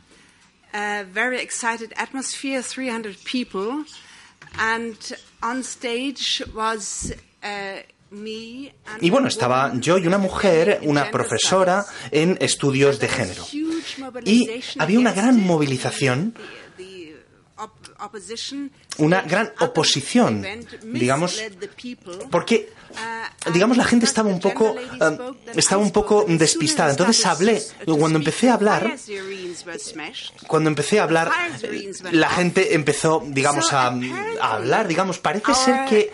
A very excited atmosphere, 300 people, and on stage was uh, Y bueno, estaba yo y una mujer, una profesora en estudios de género. Y había una gran movilización una gran oposición, digamos, porque digamos la gente estaba un poco eh, estaba un poco despistada. Entonces hablé, cuando empecé a hablar cuando empecé a hablar la gente empezó, digamos a, a hablar, digamos, parece ser que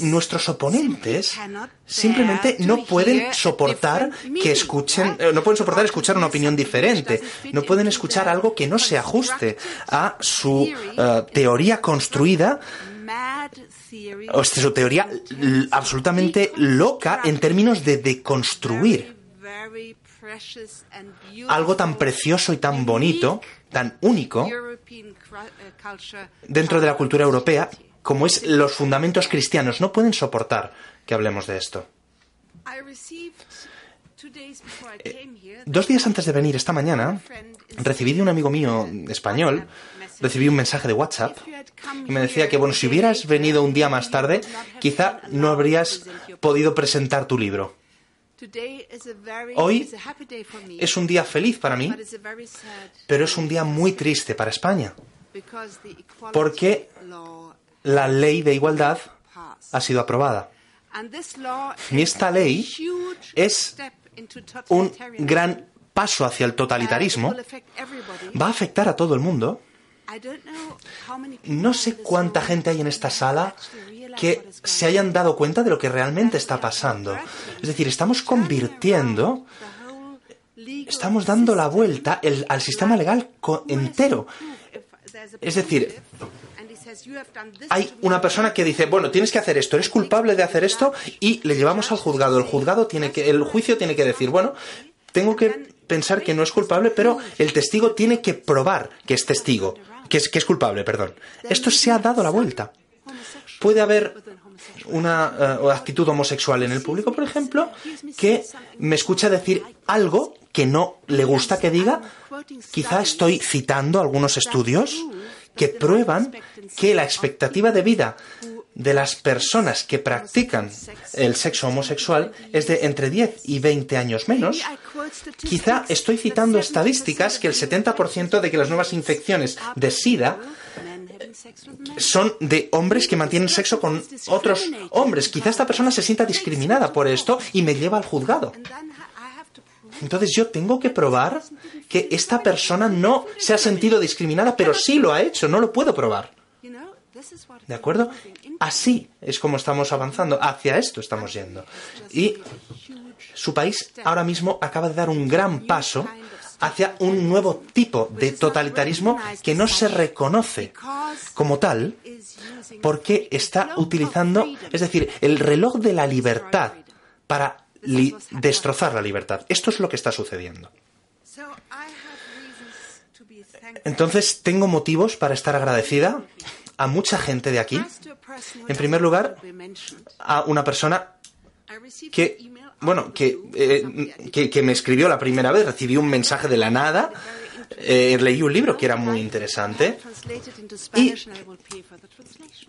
nuestros oponentes simplemente no pueden soportar que escuchen, eh, no pueden soportar escuchar una opinión diferente, no pueden escuchar algo que no se ajuste a su eh, teoría construida su teoría absolutamente loca en términos de deconstruir algo tan precioso y tan bonito, tan único dentro de la cultura europea como es los fundamentos cristianos. No pueden soportar que hablemos de esto. Eh, dos días antes de venir esta mañana, recibí de un amigo mío español, recibí un mensaje de WhatsApp y me decía que, bueno, si hubieras venido un día más tarde, quizá no habrías podido presentar tu libro. Hoy es un día feliz para mí, pero es un día muy triste para España, porque la ley de igualdad ha sido aprobada. Y esta ley es un gran paso hacia el totalitarismo, va a afectar a todo el mundo. No sé cuánta gente hay en esta sala que se hayan dado cuenta de lo que realmente está pasando. Es decir, estamos convirtiendo, estamos dando la vuelta al sistema legal entero. Es decir, hay una persona que dice, bueno, tienes que hacer esto, eres culpable de hacer esto y le llevamos al juzgado. El juzgado tiene que, el juicio tiene que decir, bueno, tengo que pensar que no es culpable, pero el testigo tiene que probar que es testigo, que es, que es culpable, perdón. Esto se ha dado la vuelta. Puede haber una eh, actitud homosexual en el público, por ejemplo, que me escucha decir algo que no le gusta que diga. Quizá estoy citando algunos estudios que prueban que la expectativa de vida de las personas que practican el sexo homosexual es de entre 10 y 20 años menos, quizá estoy citando estadísticas que el 70% de que las nuevas infecciones de SIDA son de hombres que mantienen sexo con otros hombres. Quizá esta persona se sienta discriminada por esto y me lleva al juzgado. Entonces yo tengo que probar que esta persona no se ha sentido discriminada, pero sí lo ha hecho, no lo puedo probar. ¿De acuerdo? Así es como estamos avanzando, hacia esto estamos yendo. Y su país ahora mismo acaba de dar un gran paso hacia un nuevo tipo de totalitarismo que no se reconoce como tal porque está utilizando, es decir, el reloj de la libertad para destrozar la libertad. Esto es lo que está sucediendo. Entonces, tengo motivos para estar agradecida a mucha gente de aquí. En primer lugar, a una persona que, bueno, eh, que, que, me escribió la primera vez, recibí un mensaje de la nada, eh, leí un libro que era muy interesante y,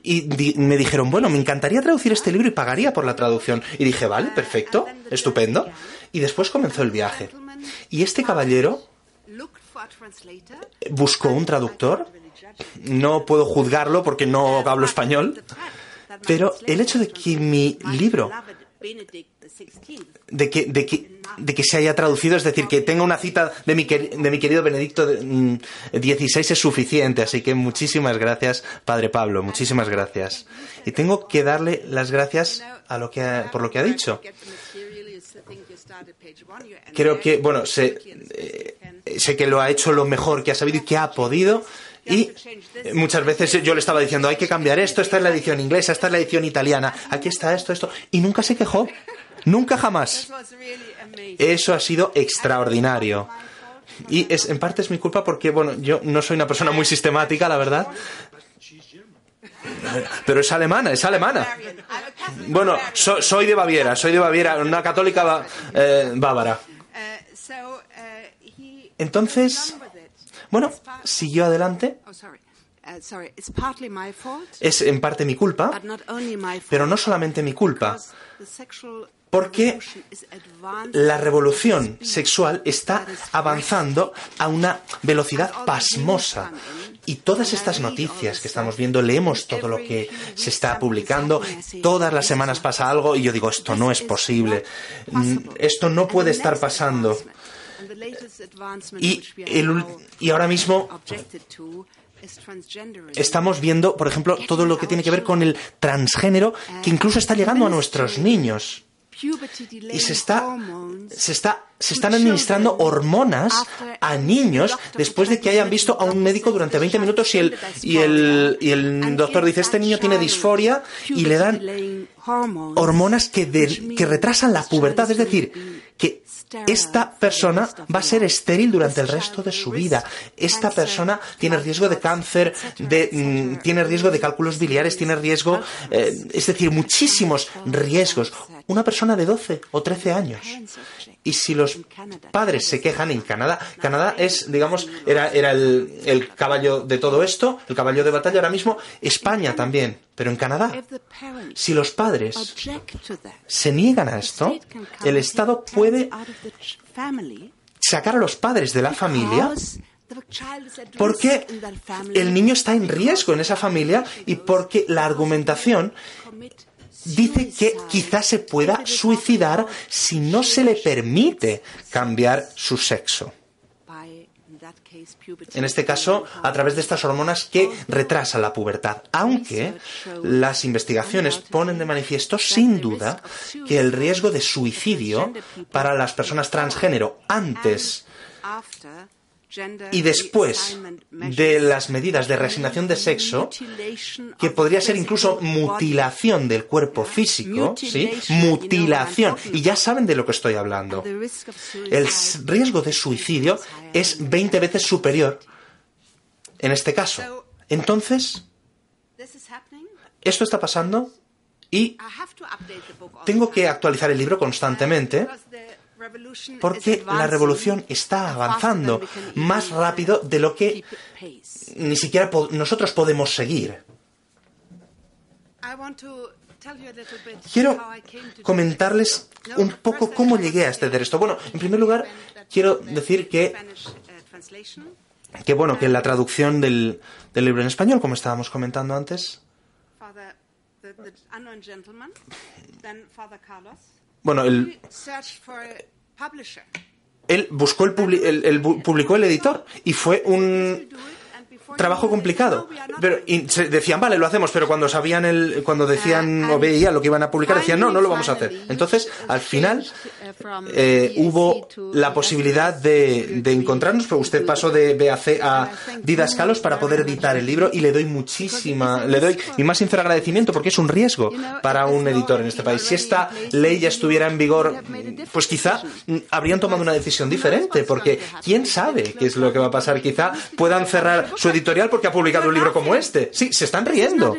y me dijeron, bueno, me encantaría traducir este libro y pagaría por la traducción. Y dije, vale, perfecto, estupendo. Y después comenzó el viaje. Y este caballero buscó un traductor. No puedo juzgarlo porque no hablo español. Pero el hecho de que mi libro de que, de, que, de que se haya traducido, es decir, que tenga una cita de mi, de mi querido Benedicto XVI mm, es suficiente. Así que muchísimas gracias, Padre Pablo, muchísimas gracias. Y tengo que darle las gracias a lo que por lo que ha dicho. Creo que, bueno, sé, eh, sé que lo ha hecho lo mejor que ha sabido y que ha podido y muchas veces yo le estaba diciendo, hay que cambiar esto, esta es la edición inglesa, esta es la edición italiana, aquí está esto, esto. Y nunca se quejó. Nunca jamás. Eso ha sido extraordinario. Y es, en parte es mi culpa porque, bueno, yo no soy una persona muy sistemática, la verdad. Pero es alemana, es alemana. Bueno, soy de Baviera, soy de Baviera, una católica eh, bávara. Entonces, bueno, siguió adelante. Oh, uh, es en parte mi culpa, pero no solamente mi culpa, porque la revolución sexual está avanzando a una velocidad pasmosa. Y todas estas noticias que estamos viendo, leemos todo lo que se está publicando, todas las semanas pasa algo y yo digo, esto no es posible, mm, esto no puede estar pasando. Y, y ahora mismo estamos viendo, por ejemplo, todo lo que tiene que ver con el transgénero, que incluso está llegando a nuestros niños. Y se está, se está, se están administrando hormonas a niños después de que hayan visto a un médico durante 20 minutos y el, y el, y el doctor dice, este niño tiene disforia y le dan hormonas que, que retrasan la pubertad. Es decir, que esta persona va a ser estéril durante el resto de su vida. Esta persona tiene riesgo de cáncer, de, mm, tiene riesgo de cálculos biliares, tiene riesgo, eh, es decir, muchísimos riesgos. Una persona de 12 o 13 años. Y si los padres se quejan en Canadá, Canadá es, digamos, era, era el, el caballo de todo esto, el caballo de batalla ahora mismo, España también, pero en Canadá. Si los padres se niegan a esto, el Estado puede sacar a los padres de la familia porque el niño está en riesgo en esa familia y porque la argumentación dice que quizás se pueda suicidar si no se le permite cambiar su sexo. En este caso, a través de estas hormonas que retrasan la pubertad. Aunque las investigaciones ponen de manifiesto, sin duda, que el riesgo de suicidio para las personas transgénero antes y después de las medidas de resignación de sexo, que podría ser incluso mutilación del cuerpo físico, ¿sí? Mutilación. Y ya saben de lo que estoy hablando. El riesgo de suicidio es 20 veces superior en este caso. Entonces, esto está pasando y tengo que actualizar el libro constantemente porque la revolución está avanzando más rápido de lo que ni siquiera nosotros podemos seguir. Quiero comentarles un poco cómo llegué a este esto. Bueno, en primer lugar, quiero decir que, que bueno, que la traducción del, del libro en español, como estábamos comentando antes, bueno, el, él buscó el, publi- el- el publicó el editor y fue un trabajo complicado. Pero y se decían, vale, lo hacemos, pero cuando sabían el, cuando decían o veían lo que iban a publicar, decían, no, no lo vamos a hacer. Entonces, al final, eh, hubo la posibilidad de, de encontrarnos, pero usted pasó de BAC a Didascalos para poder editar el libro y le doy muchísima, le doy mi más sincero agradecimiento porque es un riesgo para un editor en este país. Si esta ley ya estuviera en vigor, pues quizá mm, habrían tomado una decisión diferente, porque quién sabe qué es lo que va a pasar. Quizá puedan cerrar su editorial porque ha publicado un libro como este. Sí, se están riendo,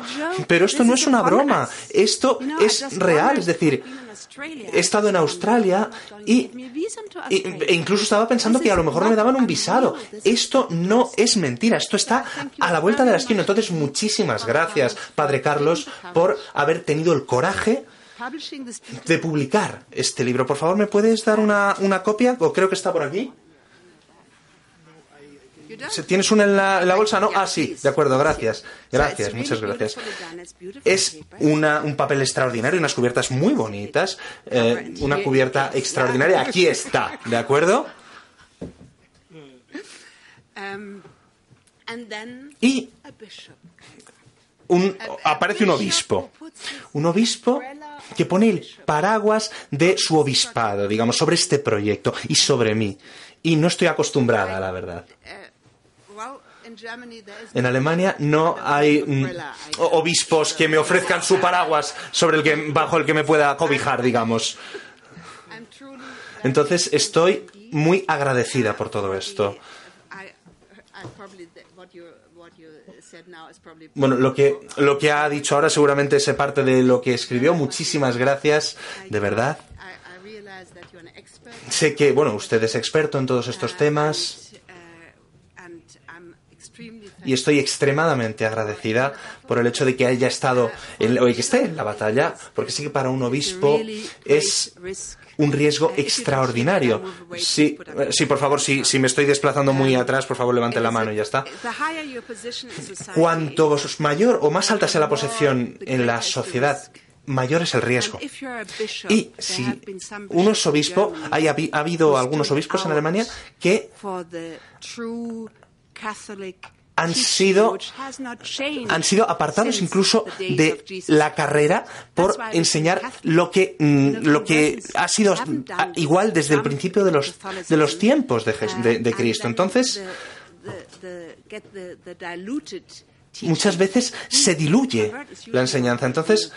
pero esto no es una broma. Esto es real, es decir, he estado en Australia y, y- e incluso estaba pensando que a lo mejor no me daban un visado. Esto no es mentira, esto está a la vuelta de la esquina. Entonces, muchísimas gracias, Padre Carlos, por haber tenido el coraje de publicar este libro. Por favor, ¿me puedes dar una, una copia? O creo que está por aquí. ¿Se- ¿Tienes una en la, en la bolsa? No. Ah, sí, de acuerdo, gracias. Gracias, muchas gracias. Es una- un papel extraordinario, unas cubiertas muy bonitas. eh, una cubierta extraordinaria. Aquí está, ¿de acuerdo? Y aparece un obispo. Un obispo que pone el paraguas de su obispado, digamos, sobre este proyecto y sobre mí. Y no estoy acostumbrada, la verdad. En Alemania no hay mm, obispos que me ofrezcan su paraguas sobre el que, bajo el que me pueda cobijar, digamos. Entonces estoy muy agradecida por todo esto. Bueno, lo que, lo que ha dicho ahora seguramente es parte de lo que escribió. Muchísimas gracias, de verdad. Sé que, bueno, usted es experto en todos estos temas uh, and I'm extremely y estoy extremadamente agradecida por el hecho de que haya estado, en, o que esté en la batalla, porque sí que para un obispo es un riesgo extraordinario. Sí, sí por favor, si, si me estoy desplazando muy atrás, por favor, levante la mano y ya está. Cuanto mayor o más alta sea la posición en la sociedad, mayor es el riesgo. Y si uno es obispo, hay ha habido algunos obispos en Alemania que han sido han sido apartados incluso de la carrera por enseñar lo que mm, lo que ha sido igual desde el principio de los de los tiempos de, de- de Cristo. Entonces, muchas veces se diluye la enseñanza. Entonces,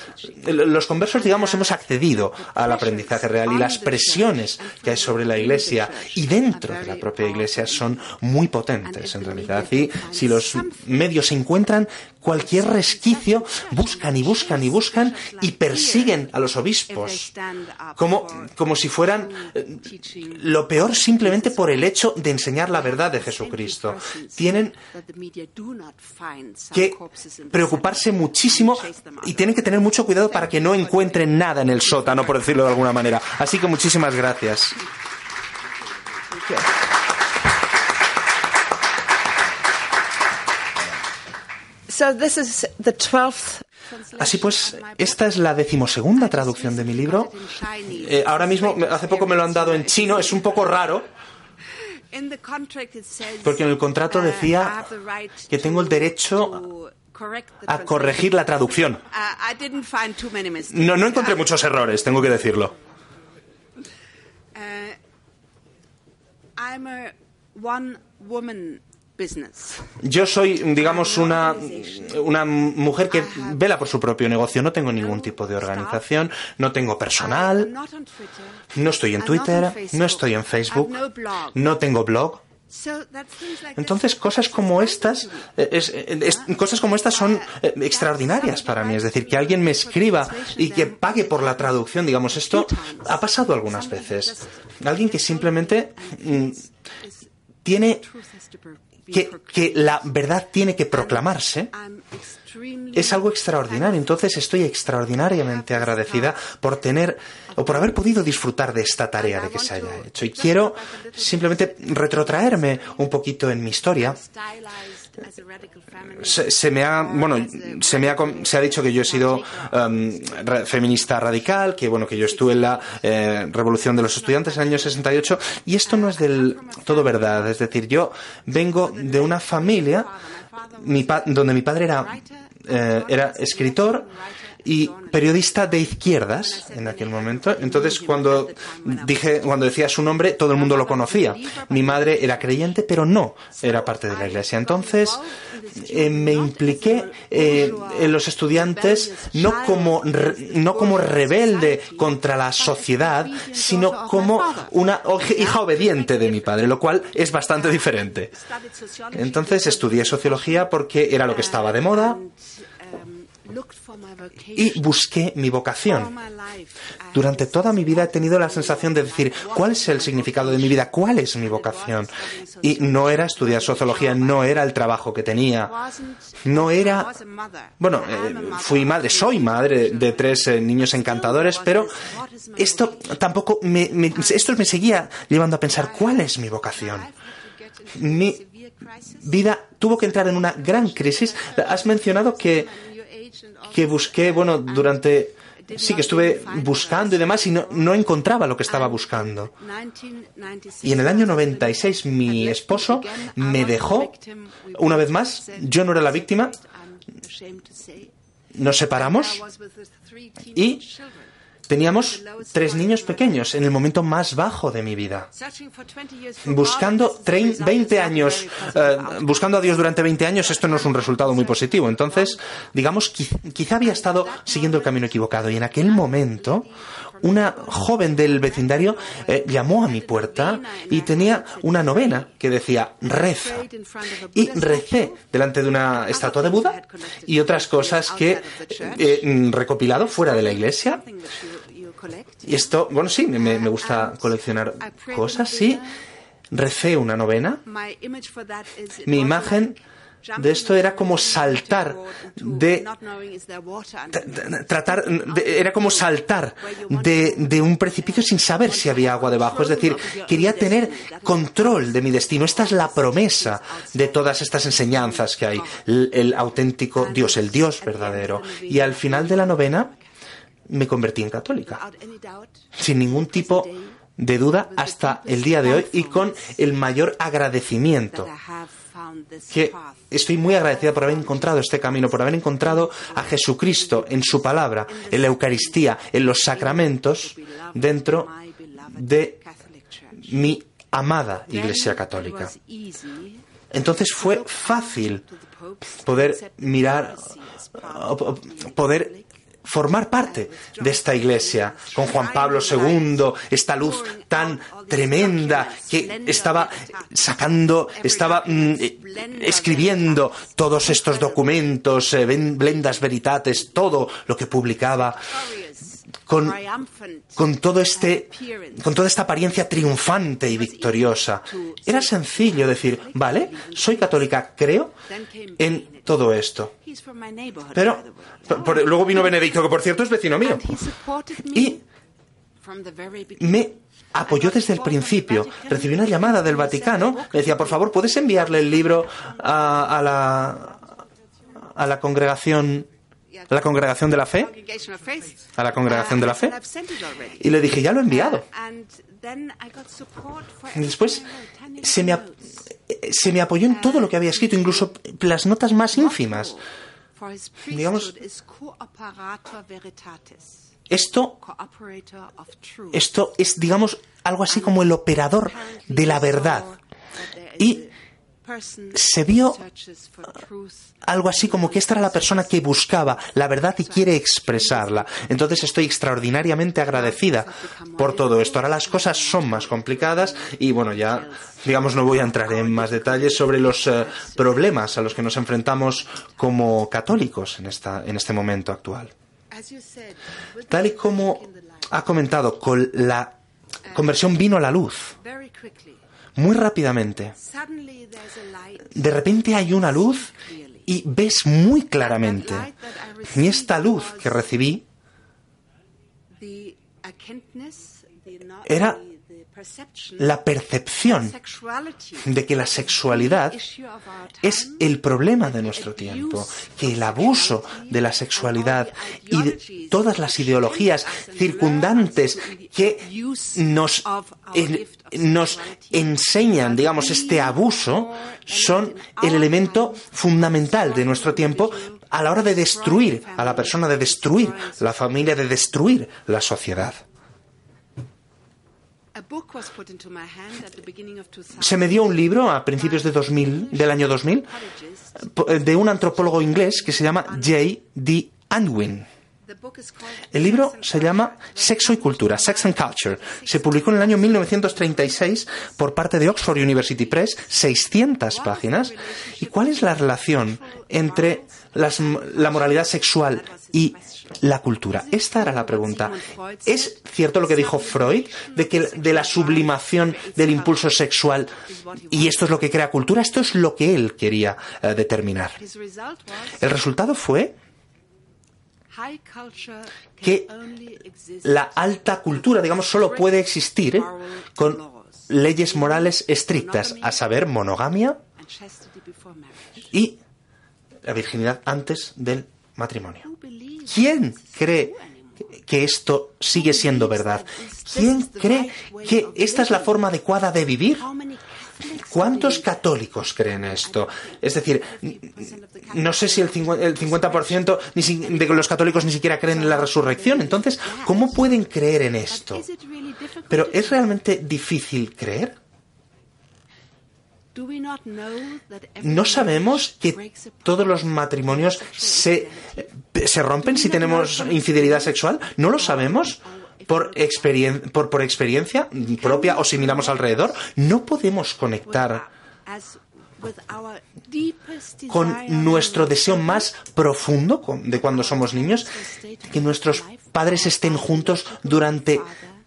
los conversos, digamos, hemos accedido al aprendizaje real y las presiones que hay sobre la Iglesia y dentro de la propia Iglesia son muy potentes, en realidad. Y si los medios se encuentran cualquier resquicio, buscan y buscan y buscan y persiguen a los obispos como, como si fueran eh, lo peor simplemente por el hecho de enseñar la verdad de Jesucristo. Tienen que preocuparse muchísimo y tienen que tener mucho cuidado para que no encuentren nada en el sótano, por decirlo de alguna manera. Así que muchísimas gracias. So this is the 12th Así pues, esta es la decimosegunda traducción de mi libro. Eh, ahora mismo, hace poco me lo han dado en chino, es un poco raro, In the contract it says, porque en el contrato I decía have the right que tengo el to- derecho to correct the a translation. corregir la traducción. Uh, I didn't find too many mistakes. No, no encontré muchos errores, tengo que decirlo. Uh, I'm a one-woman business. Yo soy, digamos, una, una mujer que vela por su propio negocio. No tengo ningún tipo de organización, no tengo personal, no estoy en Twitter, no estoy en Facebook, no tengo blog. Entonces, cosas como estas, eh, es- eh, es- cosas como estas son eh, extraordinarias para mí. Es decir, que alguien me escriba y que pague por la traducción, digamos, esto ha pasado algunas veces. Alguien que simplemente mm, tiene Que, que la verdad tiene que proclamarse. Es algo extraordinario, entonces estoy extraordinariamente agradecida por tener o por haber podido disfrutar de esta tarea de que se haya hecho. Y quiero simplemente retrotraerme un poquito en mi historia se, me ha bueno se me ha se ha dicho que yo he sido um, feminista radical que bueno que yo estuve en la eh, revolución de los estudiantes en el año 68 y esto no es del todo verdad. Es decir yo vengo de una familia mi donde mi padre era eh, era escritor y periodista de izquierdas en aquel momento. Entonces, cuando dije, cuando decía su nombre, todo el mundo lo conocía. Mi madre era creyente, pero no era parte de la iglesia. Entonces, eh, me impliqué eh, en los estudiantes no como, no como rebelde contra la sociedad, sino como una hija obediente de mi padre, lo cual es bastante diferente. Entonces, estudié sociología porque era lo que estaba de moda y busqué mi vocación. Durante toda mi vida he tenido la sensación de decir, ¿cuál es el significado de mi vida? ¿Cuál es mi vocación? Y no era estudiar sociología, no era el trabajo que tenía, no era... Bueno, eh, fui madre, soy madre de tres eh, niños encantadores, pero esto tampoco me, esto me seguía llevando a pensar, ¿cuál es mi vocación? Mi vida tuvo que entrar en una gran crisis. Has mencionado que que busqué, bueno, durante... Sí, que estuve buscando y demás y no, no encontraba lo que estaba buscando. Y en el año 96 mi esposo me dejó, una vez más, yo no era la víctima, nos separamos y Teníamos tres niños pequeños en el momento más bajo de mi vida. Buscando 20 años, eh, buscando a Dios durante 20 años, esto no es un resultado muy positivo. Entonces, digamos, quizá había estado siguiendo el camino equivocado. Y en aquel momento, una joven del vecindario eh, llamó a mi puerta y tenía una novena que decía reza. Y recé delante de una estatua de Buda y otras cosas que he eh, recopilado fuera de la iglesia y esto, bueno, sí, me, gusta coleccionar cosas, sí. Recé una novena. Mi imagen de esto era como saltar de tratar era como saltar de, de, un precipicio sin saber si había agua debajo. Es decir quería tener control de mi destino. Esta es la promesa de todas estas enseñanzas que hay. El auténtico Dios el Dios verdadero. y al final de la novena me convertí en católica, sin ningún tipo de duda hasta el día de hoy y con el mayor agradecimiento que estoy muy agradecida por haber encontrado este camino, por haber encontrado a Jesucristo en su palabra, en la Eucaristía, en los sacramentos, dentro de mi amada Iglesia Católica. Entonces fue fácil poder mirar, poder formar parte de esta iglesia, con Juan Pablo II, esta luz tan tremenda que estaba sacando, estaba mm, escribiendo todos estos documentos, eh, blendas veritates, todo lo que publicaba con, con, todo este, con toda esta apariencia triunfante y victoriosa. Era sencillo decir, vale, soy católica, creo en todo esto. Pero luego vino Benedicto, que por cierto es vecino mío. Y me apoyó desde el principio. Recibí una llamada del Vaticano. Me decía, por favor, ¿puedes enviarle el libro a, a la, a la congregación ¿A la congregación de la fe? ¿A la congregación de la fe? Y le dije, ya lo he enviado. Después se me, se me apoyó en todo lo que había escrito, incluso las notas más ínfimas. Digamos, esto, esto es, digamos, algo así como el operador de la verdad. Y se vio algo así como que esta era la persona que buscaba la verdad y quiere expresarla. Entonces estoy extraordinariamente agradecida por todo esto. Ahora las cosas son más complicadas y bueno, ya digamos no voy a entrar en más detalles sobre los eh, problemas a los que nos enfrentamos como católicos en, esta, en este momento actual. Tal y como ha comentado, con la conversión vino a la luz muy rápidamente. De repente hay una luz y ves muy claramente. Y esta luz que recibí era la percepción de que la sexualidad es el problema de nuestro tiempo, que el abuso de la sexualidad y de todas las ideologías circundantes que nos, nos enseñan, digamos, este abuso, son el elemento fundamental de nuestro tiempo a la hora de destruir a la persona, de destruir la familia, de destruir la sociedad. Se me dio un libro a principios de 2000, del año 2000 de un antropólogo inglés que se llama J. D. Unwin. El libro se llama Sexo y Cultura, Sex and Culture. Se publicó en el año 1936 por parte de Oxford University Press, 600 páginas. ¿Y cuál es la relación entre la moralidad sexual y la cultura? Esta era la pregunta. ¿Es cierto lo que dijo Freud de que de la sublimación del impulso sexual y esto es lo que crea cultura? Esto es lo que él quería eh, determinar. El resultado fue que la alta cultura, digamos, solo puede existir con leyes morales estrictas, a saber, monogamia y la virginidad antes del matrimonio. ¿Quién cree que esto sigue siendo verdad? ¿Quién cree que esta es la forma adecuada de vivir? ¿Cuántos católicos creen esto? Es decir, no sé si el 50%, de los católicos ni siquiera creen en la resurrección. Entonces, ¿cómo pueden creer en esto? Pero ¿es realmente difícil creer? ¿No sabemos que todos los matrimonios se, se rompen si tenemos infidelidad sexual? ¿No lo sabemos? por, por, por experiencia propia o si miramos alrededor, no podemos conectar con nuestro deseo más profundo de cuando somos niños, que nuestros padres estén juntos durante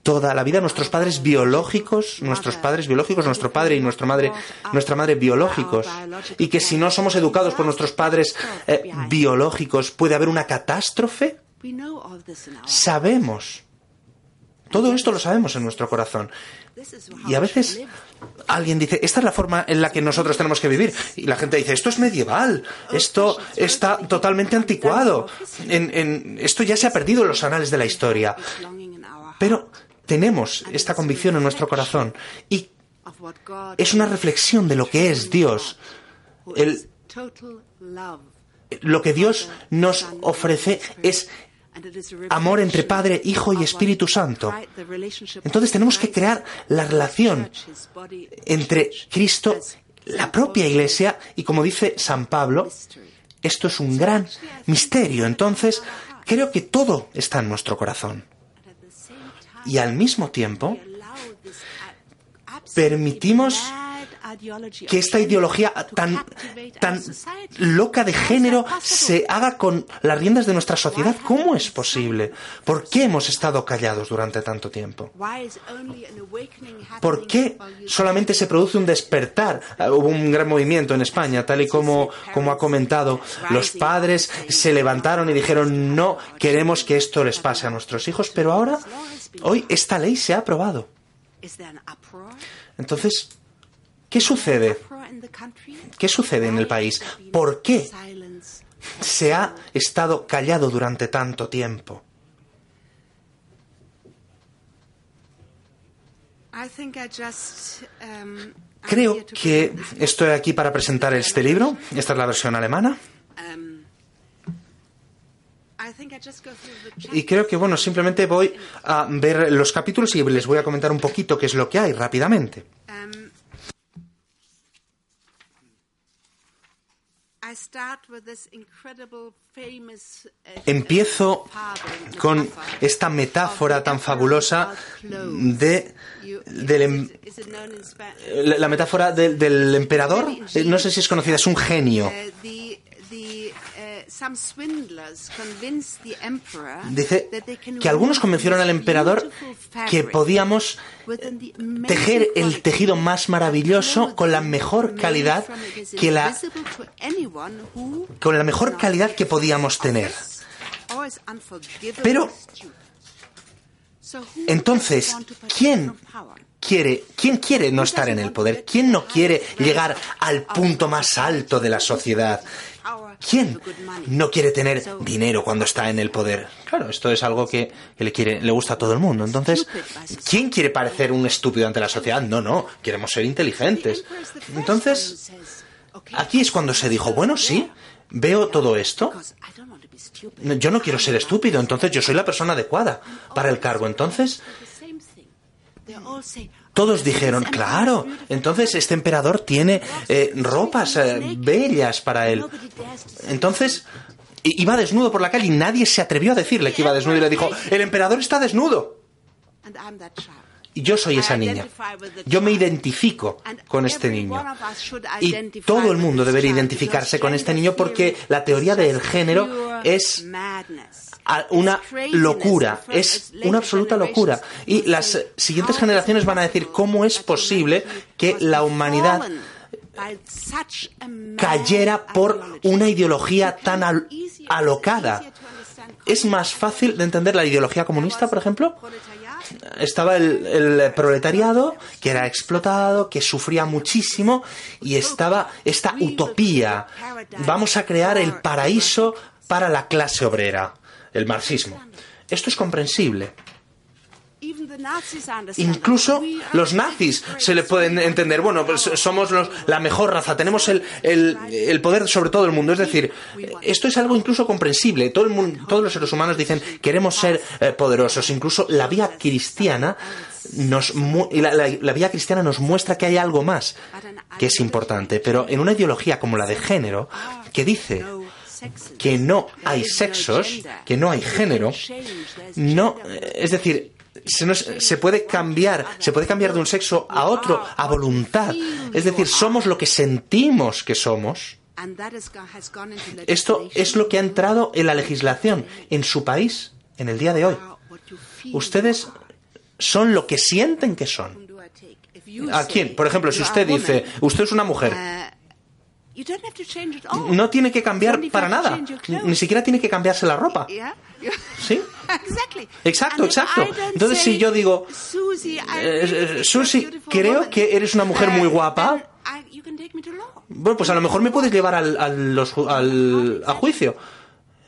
toda la vida, nuestros padres biológicos, nuestros padres biológicos, nuestro padre y nuestra madre, nuestra madre biológicos, y que si no somos educados por nuestros padres eh, biológicos puede haber una catástrofe. Sabemos. Todo esto lo sabemos en nuestro corazón. Y a veces alguien dice, esta es la forma en la que nosotros tenemos que vivir. Y la gente dice, esto es medieval, esto está totalmente anticuado, en, esto ya se ha perdido en los anales de la historia. Pero tenemos esta convicción en nuestro corazón y es una reflexión de lo que es Dios. lo que Dios nos ofrece es amor entre Padre, Hijo y Espíritu Santo. Entonces tenemos que crear la relación entre Cristo, la propia Iglesia, y como dice San Pablo, esto es un gran misterio. Entonces, creo que todo está en nuestro corazón. Y al mismo tiempo, permitimos que esta ideología tan, tan loca de género se haga con las riendas de nuestra sociedad. ¿Cómo es posible? ¿Por qué hemos estado callados durante tanto tiempo? ¿Por qué solamente se produce un despertar? Ah, hubo un gran movimiento en España, tal y como, como ha comentado. Los padres se levantaron y dijeron, no queremos que esto les pase a nuestros hijos, pero ahora, hoy, esta ley se ha aprobado. Entonces, ¿Qué sucede? ¿Qué sucede en el país? ¿Por qué se ha estado callado durante tanto tiempo? Um, Creo que estoy aquí para presentar este libro. Esta es la versión alemana. Y creo que, bueno, simplemente voy a ver los capítulos y les voy a comentar un poquito qué es lo que hay rápidamente. Um, Uh, Empiezo con esta metáfora tan fabulosa de em, la metáfora del emperador. Eh, no sé si es conocida, es un genio. Uh, Dice que algunos convencieron al emperador que podíamos tejer el tejido más maravilloso con la mejor calidad que la con la mejor calidad que podíamos tener. Pero Entonces, ¿quién quiere, quién quiere no estar en el poder? ¿Quién no quiere llegar al punto más alto de la sociedad? ¿Quién no quiere tener dinero cuando está en el poder? Claro, esto es algo que, le, quiere, le gusta a todo el mundo. Entonces, ¿quién quiere parecer un estúpido ante la sociedad? No, no, queremos ser inteligentes. Entonces, aquí es cuando se dijo, bueno, sí, veo todo esto. Yo no quiero ser estúpido, entonces yo soy la persona adecuada para el cargo. Entonces, todos dijeron, claro, entonces este emperador tiene eh, ropas eh, bellas para él. Entonces, iba desnudo por la calle y nadie se atrevió a decirle que iba desnudo y le dijo, el emperador está desnudo. Y yo soy esa niña. Yo me identifico con este niño. Y todo el mundo debería identificarse con este niño porque la teoría del género es una locura, es una absoluta locura. Y las eh, siguientes generaciones van a decir cómo es posible que la humanidad cayera por una ideología tan al- alocada. Es más fácil de entender la ideología comunista, por ejemplo. Estaba el, el proletariado que era explotado, que sufría muchísimo y estaba esta utopía. Vamos a crear el paraíso para la clase obrera, el marxismo. Esto es comprensible. Incluso los nazis se le pueden entender. Bueno, pues somos los- la mejor raza, tenemos el, el- el poder sobre todo el mundo. Es decir, esto es algo incluso comprensible. Todo el mundo, todos los seres humanos dicen queremos ser eh, poderosos. Incluso la vía cristiana nos la vía cristiana nos muestra que hay algo más que es importante. Pero en una ideología como la de género, que dice que no hay sexos, que no hay género, no, es decir, se puede cambiar, se puede cambiar de un sexo a otro a voluntad. Es decir, somos lo que sentimos que somos. Esto es lo que ha entrado en la legislación en su país en el día de hoy. Ustedes son lo que sienten que son. ¿A quién? Por ejemplo, si usted dice, usted es una mujer, no tiene que cambiar para nada. Ni siquiera tiene que cambiarse la ropa. [laughs] ¿Sí? Exacto, exacto. Entonces, si yo digo, eh, eh, Susi, creo que eres una mujer muy guapa, bueno, pues a lo mejor me puedes llevar al, al- los al- a juicio.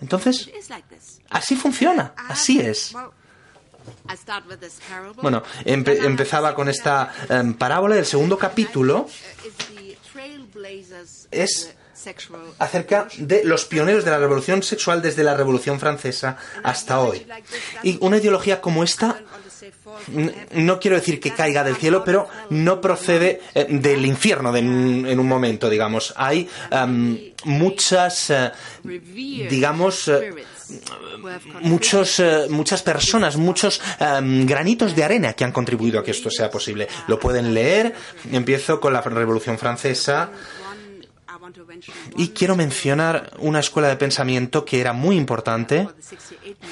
Entonces, así funciona, así es. Bueno, empe- empezaba con esta em, parábola. El segundo capítulo es acerca de los pioneros de la revolución sexual desde la Revolución Francesa hasta hoy. Y una ideología como esta, no quiero decir que caiga del cielo, pero no procede eh, del infierno en un momento, digamos. Hay em, muchas, eh, digamos, eh, muchos, muchas personas, muchos em, granitos de arena que han contribuido a que esto sea posible. Lo pueden leer. Empiezo con la Revolución Francesa. Y quiero mencionar una escuela de pensamiento que era muy importante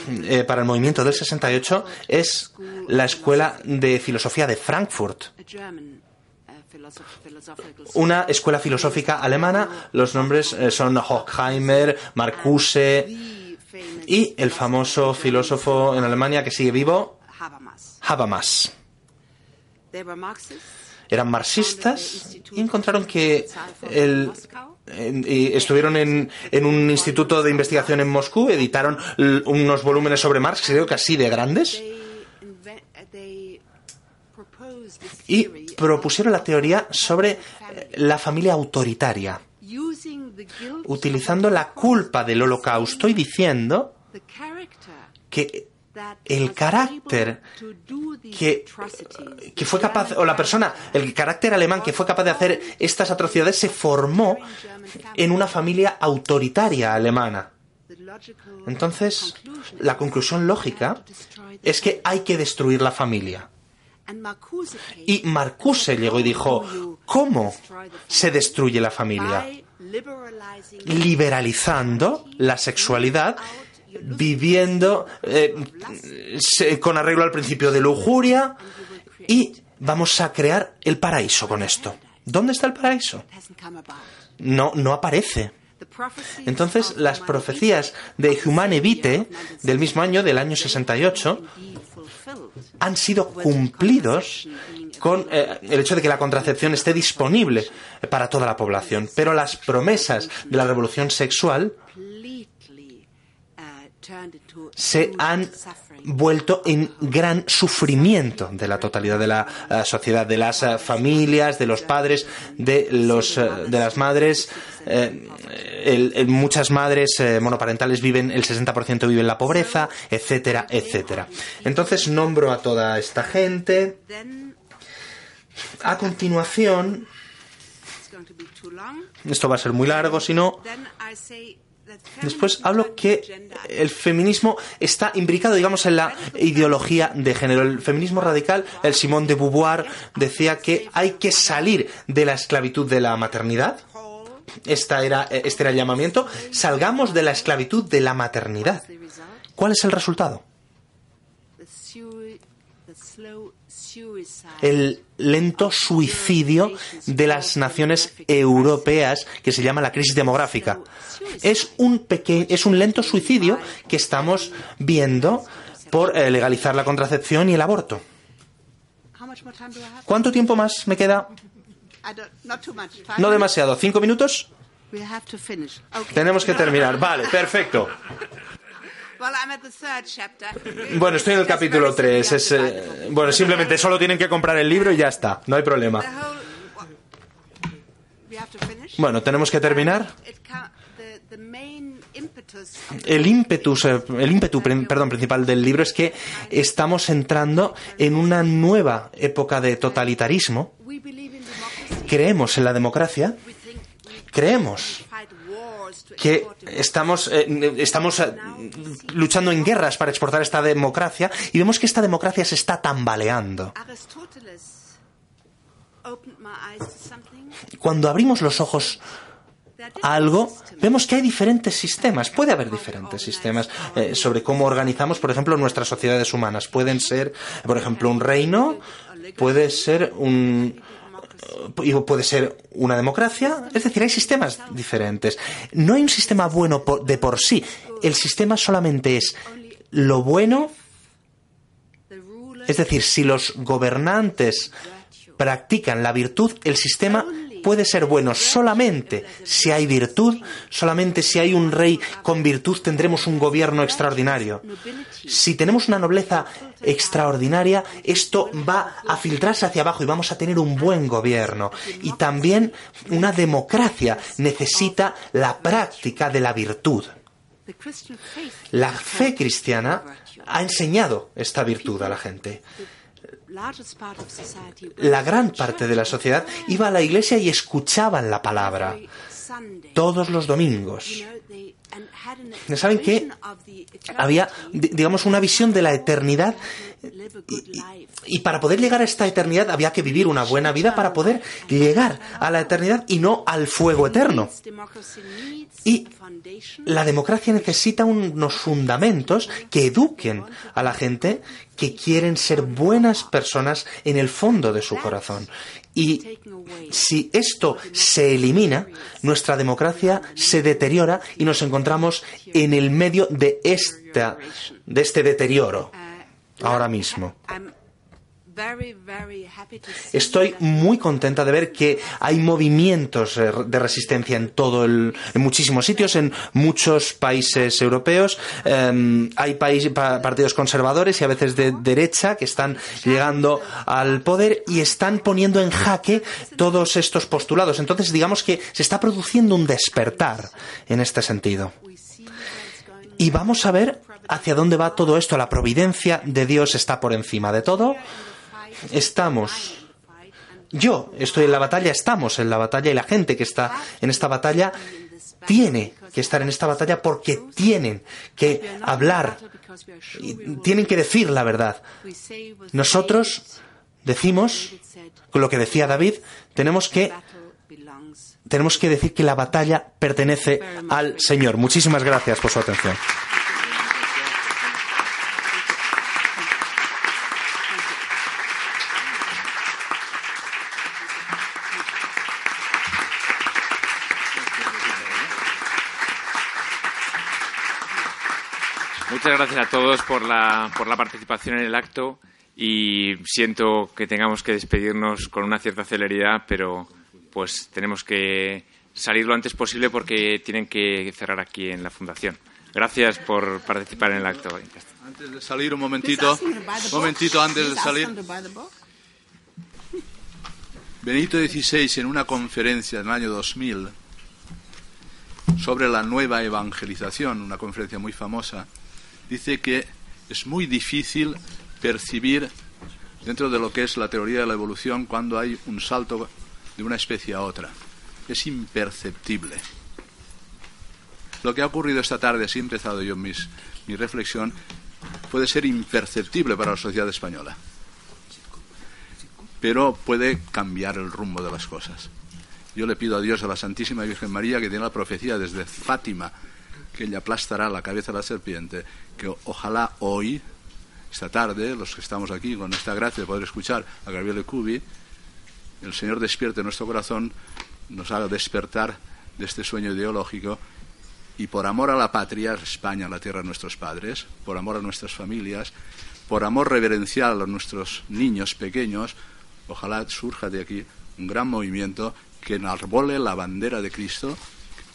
eh, para el movimiento del 68, es la Escuela de Filosofía de Frankfurt, una escuela filosófica alemana. Los nombres eh, son Horkheimer, Marcuse y el famoso filósofo en Alemania que sigue vivo, Habermas. Eran marxistas y encontraron que el, estuvieron en, en un instituto de investigación en Moscú, editaron unos volúmenes sobre Marx, creo que así de grandes, y propusieron la teoría sobre eh, la familia autoritaria, utilizando la culpa del holocausto y diciendo que el carácter que, que fue capaz, o la persona, el carácter alemán que fue capaz de hacer estas atrocidades se formó en una familia autoritaria alemana. Entonces, la conclusión lógica es que hay que destruir la familia. Y Marcuse llegó y dijo, ¿cómo se destruye la familia? Liberalizando la sexualidad, viviendo eh, con arreglo al principio de lujuria y vamos a crear el paraíso con esto. ¿Dónde está el paraíso? No, no aparece. Entonces, las profecías de Humane Vitae del mismo año, del año 68, han sido cumplidos con eh, el hecho de que la contracepción esté disponible para toda la población. Pero las promesas de la revolución sexual se han vuelto en gran sufrimiento de la totalidad de la uh, sociedad, de las uh, familias, de los padres, de, los, uh, de las madres. Eh, el, el, muchas madres eh, monoparentales viven, el 60% vive en la pobreza, etcétera, etcétera. Entonces nombro a toda esta gente. A continuación, esto va a ser muy largo, si no. Después hablo que el feminismo está imbricado, digamos, en la ideología de género. El feminismo radical, el Simón de Beauvoir, decía que hay que salir de la esclavitud de la maternidad. Esta era, este era el llamamiento. Salgamos de la esclavitud de la maternidad. ¿Cuál es el resultado? El lento suicidio de las naciones europeas que se llama la crisis demográfica. Es un, es un lento suicidio que estamos viendo por eh, legalizar la contracepción y el aborto. ¿Cuánto tiempo más me queda? No demasiado. ¿Cinco minutos? Tenemos que terminar. Vale, perfecto. Bueno, estoy en el capítulo 3. Es, eh, bueno, simplemente solo tienen que comprar el libro y ya está. No hay problema. Bueno, tenemos que terminar. El ímpetus, eh, el ímpetu, perdón, principal del libro es que estamos entrando en una nueva época de totalitarismo. Creemos en la democracia. Creemos que estamos, eh, estamos eh, luchando en guerras para exportar esta democracia y vemos que esta democracia se está tambaleando. Cuando abrimos los ojos a algo, vemos que hay diferentes sistemas. Puede haber diferentes sistemas eh, sobre cómo organizamos, por ejemplo, nuestras sociedades humanas. Pueden ser, por ejemplo, un reino, puede ser un, puede ser una democracia, es decir, hay sistemas diferentes. No hay un sistema bueno de por sí. El sistema solamente es lo bueno, es decir, si los gobernantes practican la virtud, el sistema puede ser bueno solamente si hay virtud, solamente si hay un rey con virtud tendremos un gobierno extraordinario. Si tenemos una nobleza extraordinaria, esto va a filtrarse hacia abajo y vamos a tener un buen gobierno. Y también una democracia necesita la práctica de la virtud. La fe cristiana ha enseñado esta virtud a la gente la gran parte de la sociedad iba a la iglesia y escuchaban la palabra todos los domingos. ¿Saben qué? Había, digamos, una visión de la eternidad y, para poder llegar a esta eternidad había que vivir una buena vida para poder llegar a la eternidad y no al fuego eterno. Y la democracia necesita unos fundamentos que eduquen a la gente que quieren ser buenas personas en el fondo de su corazón. Y si esto se elimina, nuestra democracia se deteriora y nos encontramos en el medio de, esta, de este deterioro ahora mismo. Estoy muy contenta de ver que hay movimientos eh, de resistencia en todo el, en muchísimos sitios, en muchos países europeos. Em, hay partidos conservadores y a veces de derecha que están llegando al poder y están poniendo en jaque todos estos postulados. Entonces, digamos que se está produciendo un despertar en este sentido. Y vamos a ver hacia dónde va todo esto. La providencia de Dios está por encima de todo estamos yo estoy en la batalla, estamos en la batalla y la gente que está en esta batalla tiene que estar en esta batalla porque tienen que hablar, tienen que decir la verdad. Nosotros decimos, con lo que decía David, tenemos que tenemos que decir que la batalla pertenece al Señor. Muchísimas gracias por su atención. muchas gracias a todos por la, por la participación en el acto y siento que tengamos que despedirnos con una cierta celeridad, pero pues tenemos que salir lo antes posible porque tienen que cerrar aquí en la Fundación. Gracias por participar en el acto. Antes de salir, un momentito, un momentito antes de salir. Benito XVI, en una conferencia en el año 2000 sobre la nueva evangelización, una conferencia muy famosa, dice que es muy difícil percibir dentro de lo que es la teoría de la evolución cuando hay un salto de una especie a otra. Es imperceptible. Lo que ha ocurrido esta tarde, así he empezado yo mis, mi reflexión, puede ser imperceptible para la sociedad española, pero puede cambiar el rumbo de las cosas. Yo le pido a Dios, a la Santísima Virgen María, que tiene la profecía desde Fátima, que ella aplastará la cabeza de la serpiente, que ojalá hoy, esta tarde, los que estamos aquí con esta gracia de poder escuchar a Gabriele Cubi, el Señor despierte nuestro corazón, nos haga despertar de este sueño ideológico y por amor a la patria, España, la tierra de nuestros padres, por amor a nuestras familias, por amor reverencial a nuestros niños pequeños, ojalá surja de aquí un gran movimiento que enarbole la bandera de Cristo,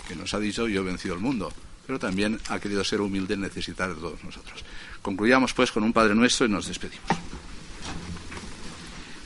que nos ha dicho yo he vencido el mundo, pero también ha querido ser humilde en necesitar de todos nosotros. Concluyamos pues con un Padre nuestro y nos despedimos.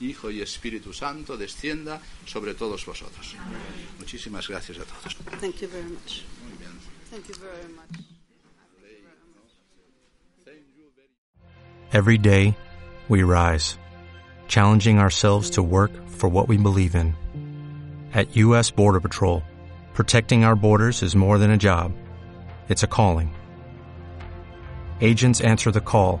Hijo y Espíritu Santo, descienda sobre todos vosotros. Muchísimas gracias a todos. Thank you very much. Thank you very much. Every day, we rise, challenging ourselves to work for what we believe in. At U.S. Border Patrol, protecting our borders is more than a job, it's a calling. Agents answer the call,